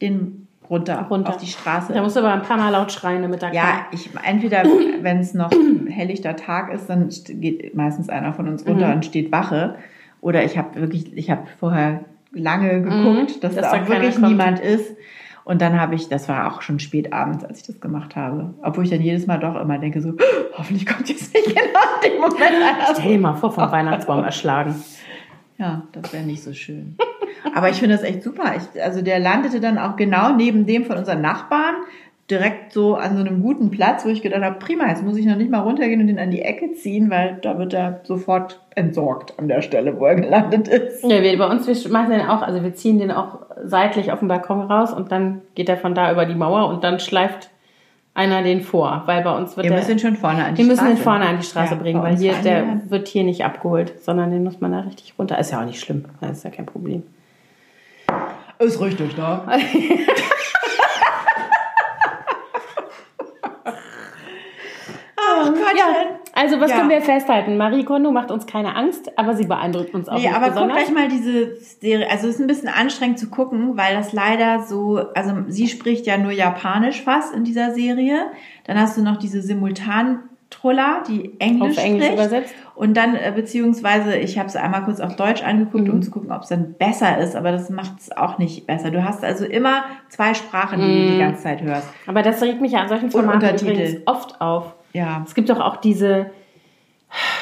den runter, Runter. auf die Straße. Da musst du aber ein paar Mal laut schreien, damit er Ja, ich entweder, wenn es noch helllichter Tag ist, dann geht meistens einer von uns runter Mhm. und steht Wache. Oder ich habe wirklich, ich habe vorher lange geguckt, dass, Mhm. dass da da auch wirklich kommt. niemand ist. Und dann habe ich, das war auch schon spät abends, als ich das gemacht habe. Obwohl ich dann jedes Mal doch immer denke so, hoffentlich kommt jetzt nicht genau in dem Moment einer. Stell dir mal vor, vom Weihnachtsbaum erschlagen. Ja, das wäre nicht so schön. Aber ich finde das echt super. Ich, also der landete dann auch genau neben dem von unseren Nachbarn, direkt so an so einem guten Platz, wo ich gedacht habe, prima, jetzt muss ich noch nicht mal runtergehen und ihn an die Ecke ziehen, weil da wird er sofort entsorgt an der Stelle, wo er gelandet ist. Ja, wir, bei uns, wir machen den auch, also wir ziehen den auch seitlich auf den Balkon raus und dann geht er von da über die Mauer und dann schleift einer den vor, weil bei uns wird Wir der, müssen ihn schon vorne an die wir müssen Straße. den vorne an die Straße Ja, bringen, weil hier, der die wird hier nicht abgeholt, sondern den muss man da richtig runter. Ist ja auch nicht schlimm, das ist ja kein Problem. ja- Ist richtig, ne? Ach Gott, Ja, also was Ja. können wir festhalten? Marie Kondo macht uns keine Angst, aber sie beeindruckt uns auch Nee, nicht aber guckt besonders. euch mal diese Serie, also es ist ein bisschen anstrengend zu gucken, weil das leider so, also sie spricht ja nur Japanisch fast in dieser Serie. Dann hast du noch diese Simultan-Troller, die Englisch Auf Englisch spricht. übersetzt. Und dann, äh, beziehungsweise, ich habe es einmal kurz auf Deutsch angeguckt, Mhm. um zu gucken, ob es dann besser ist, aber das macht es auch nicht besser. Du hast also immer zwei Sprachen, die du die Mhm. ganze Zeit hörst. Aber das regt mich ja an solchen Formaten übrigens oft auf. Ja. Es gibt doch auch diese,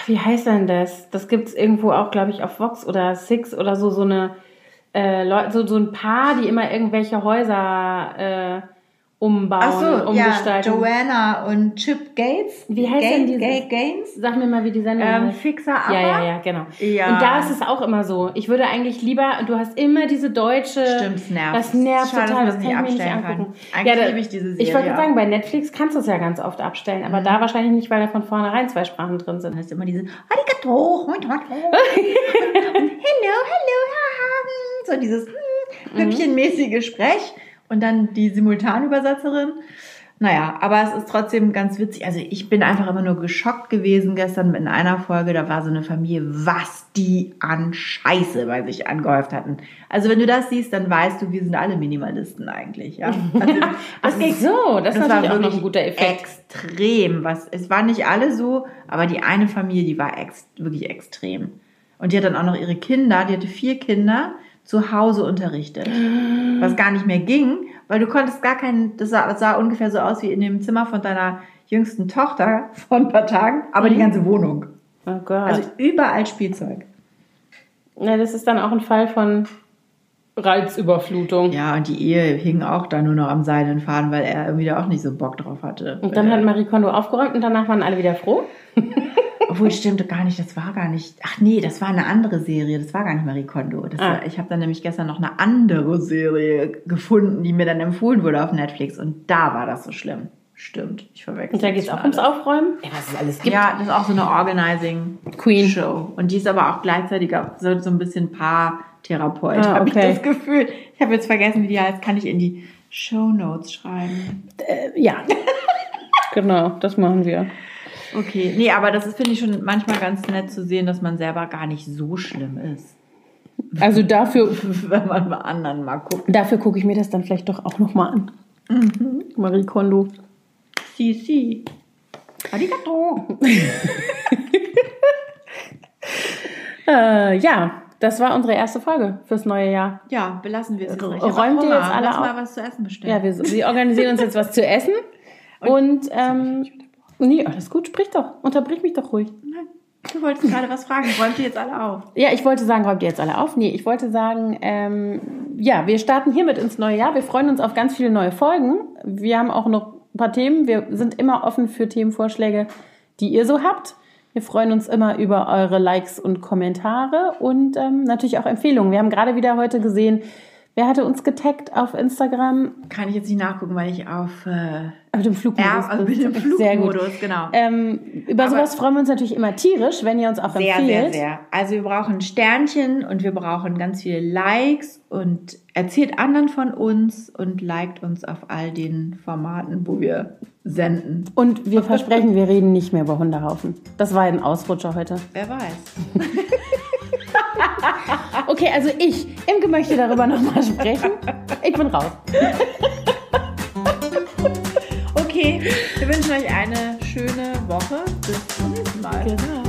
wie heißt denn das? Das gibt es irgendwo auch, glaube ich, auf Vox oder Six oder so, so eine äh, so, so ein Paar, die immer irgendwelche Häuser äh, umbauen, Ach so, ja, umgestalten. Joanna und Chip Gates. Wie heißt Ga- denn dieses- Ga- Gaines? Sag mir mal, wie die Sendung Ähm, heißt. Fixer aber. Ja, ja, ja, genau. Ja. Und da ist es auch immer so. Ich würde eigentlich lieber, du hast immer diese deutsche. Stimmt, nervt. Das nervt Schade, total, das kann ich mir nicht angucken. kann. Eigentlich da- liebe ich diese Ich Serie wollte gerade auch. sagen, bei Netflix kannst du es ja ganz oft abstellen, aber da wahrscheinlich nicht, weil da von vornherein zwei Sprachen drin sind. Hast du immer diese Arigato, und Hello, hello, haha. So dieses mm, hüppchenmäßige Sprech und dann die Simultanübersetzerin. Naja, aber es ist trotzdem ganz witzig. Also ich bin einfach immer nur geschockt gewesen gestern in einer Folge. Da war so eine Familie, was die an Scheiße bei sich angehäuft hatten. Also wenn du das siehst, dann weißt du, wir sind alle Minimalisten eigentlich. Ja? Also, Ach so, das, ist natürlich auch noch ein guter Effekt. extrem. Was, es waren nicht alle so, aber die eine Familie, die war ex, wirklich extrem. Und die hat dann auch noch ihre Kinder, die hatte vier Kinder, zu Hause unterrichtet. Was gar nicht mehr ging, weil du konntest gar keinen, das sah, das sah ungefähr so aus wie in dem Zimmer von deiner jüngsten Tochter von ein paar Tagen, aber die ganze Wohnung. Oh Gott. Also überall Spielzeug. ja, das ist dann auch ein Fall von Reizüberflutung. Ja, und die Ehe hing auch da nur noch am seidenen Faden, weil er irgendwie da auch nicht so Bock drauf hatte. Und dann hat Marie Kondo aufgeräumt und danach waren alle wieder froh. Obwohl, stimmt gar nicht, das war gar nicht. Ach nee, das war eine andere Serie, das war gar nicht Marie Kondo. Das Ah. war, ich habe dann nämlich gestern noch eine andere Serie gefunden, die mir dann empfohlen wurde auf Netflix und da war das so schlimm. Stimmt, ich verwechsel. Und da geht es auch ums. Aufräumen. Ja, was es alles gibt. Ja, das ist auch so eine Organizing Queen. Show. Und die ist aber auch gleichzeitig so, so ein bisschen Paartherapeut, Ah, habe okay. ich das Gefühl. Ich habe jetzt vergessen, wie die heißt. Kann ich in die Show Notes schreiben. Äh, ja. genau, das machen wir. Okay, nee, aber das ist, finde ich, schon manchmal ganz nett zu sehen, dass man selber gar nicht so schlimm ist. Also dafür, Wenn man bei anderen mal guckt. dafür gucke ich mir das dann vielleicht doch auch nochmal an. Marie Kondo. Si, si. Arigato. Äh, ja, das war unsere erste Folge fürs neue Jahr. Ja, belassen wir es auch räumt ihr jetzt alle Lass auf? mal was zu essen bestellen. Ja, wir, wir organisieren uns jetzt was zu essen. Und, ähm, nee, alles gut, sprich doch. Unterbrich mich doch ruhig. Nein, du wolltest gerade was fragen. Räumt ihr jetzt alle auf? Ja, ich wollte sagen, räumt ihr jetzt alle auf? Nee, ich wollte sagen, ähm, ja, wir starten hiermit ins neue Jahr. Wir freuen uns auf ganz viele neue Folgen. Wir haben auch noch ein paar Themen. Wir sind immer offen für Themenvorschläge, die ihr so habt. Wir freuen uns immer über eure Likes und Kommentare und ähm, natürlich auch Empfehlungen. Wir haben gerade wieder heute gesehen, wer hatte uns getaggt auf Instagram? Kann ich jetzt nicht nachgucken, weil ich auf äh, Auf dem Flugmodus. ja, also bin im Sehr gut. Flugmodus, genau. Ähm, über Aber- sowas freuen wir uns natürlich immer tierisch, wenn ihr uns auch Sehr, empfehlt. sehr, sehr. Also wir brauchen Sternchen und wir brauchen ganz viele Likes und erzählt anderen von uns und liked uns auf all den Formaten, wo wir senden. Und wir versprechen, wir reden nicht mehr über Hundehaufen. Das war ein Ausrutscher heute. Wer weiß. Okay, also ich, Imke möchte darüber nochmal sprechen. Ich bin raus. Okay, wir wünschen euch eine schöne Woche. Bis zum nächsten Mal. Genau.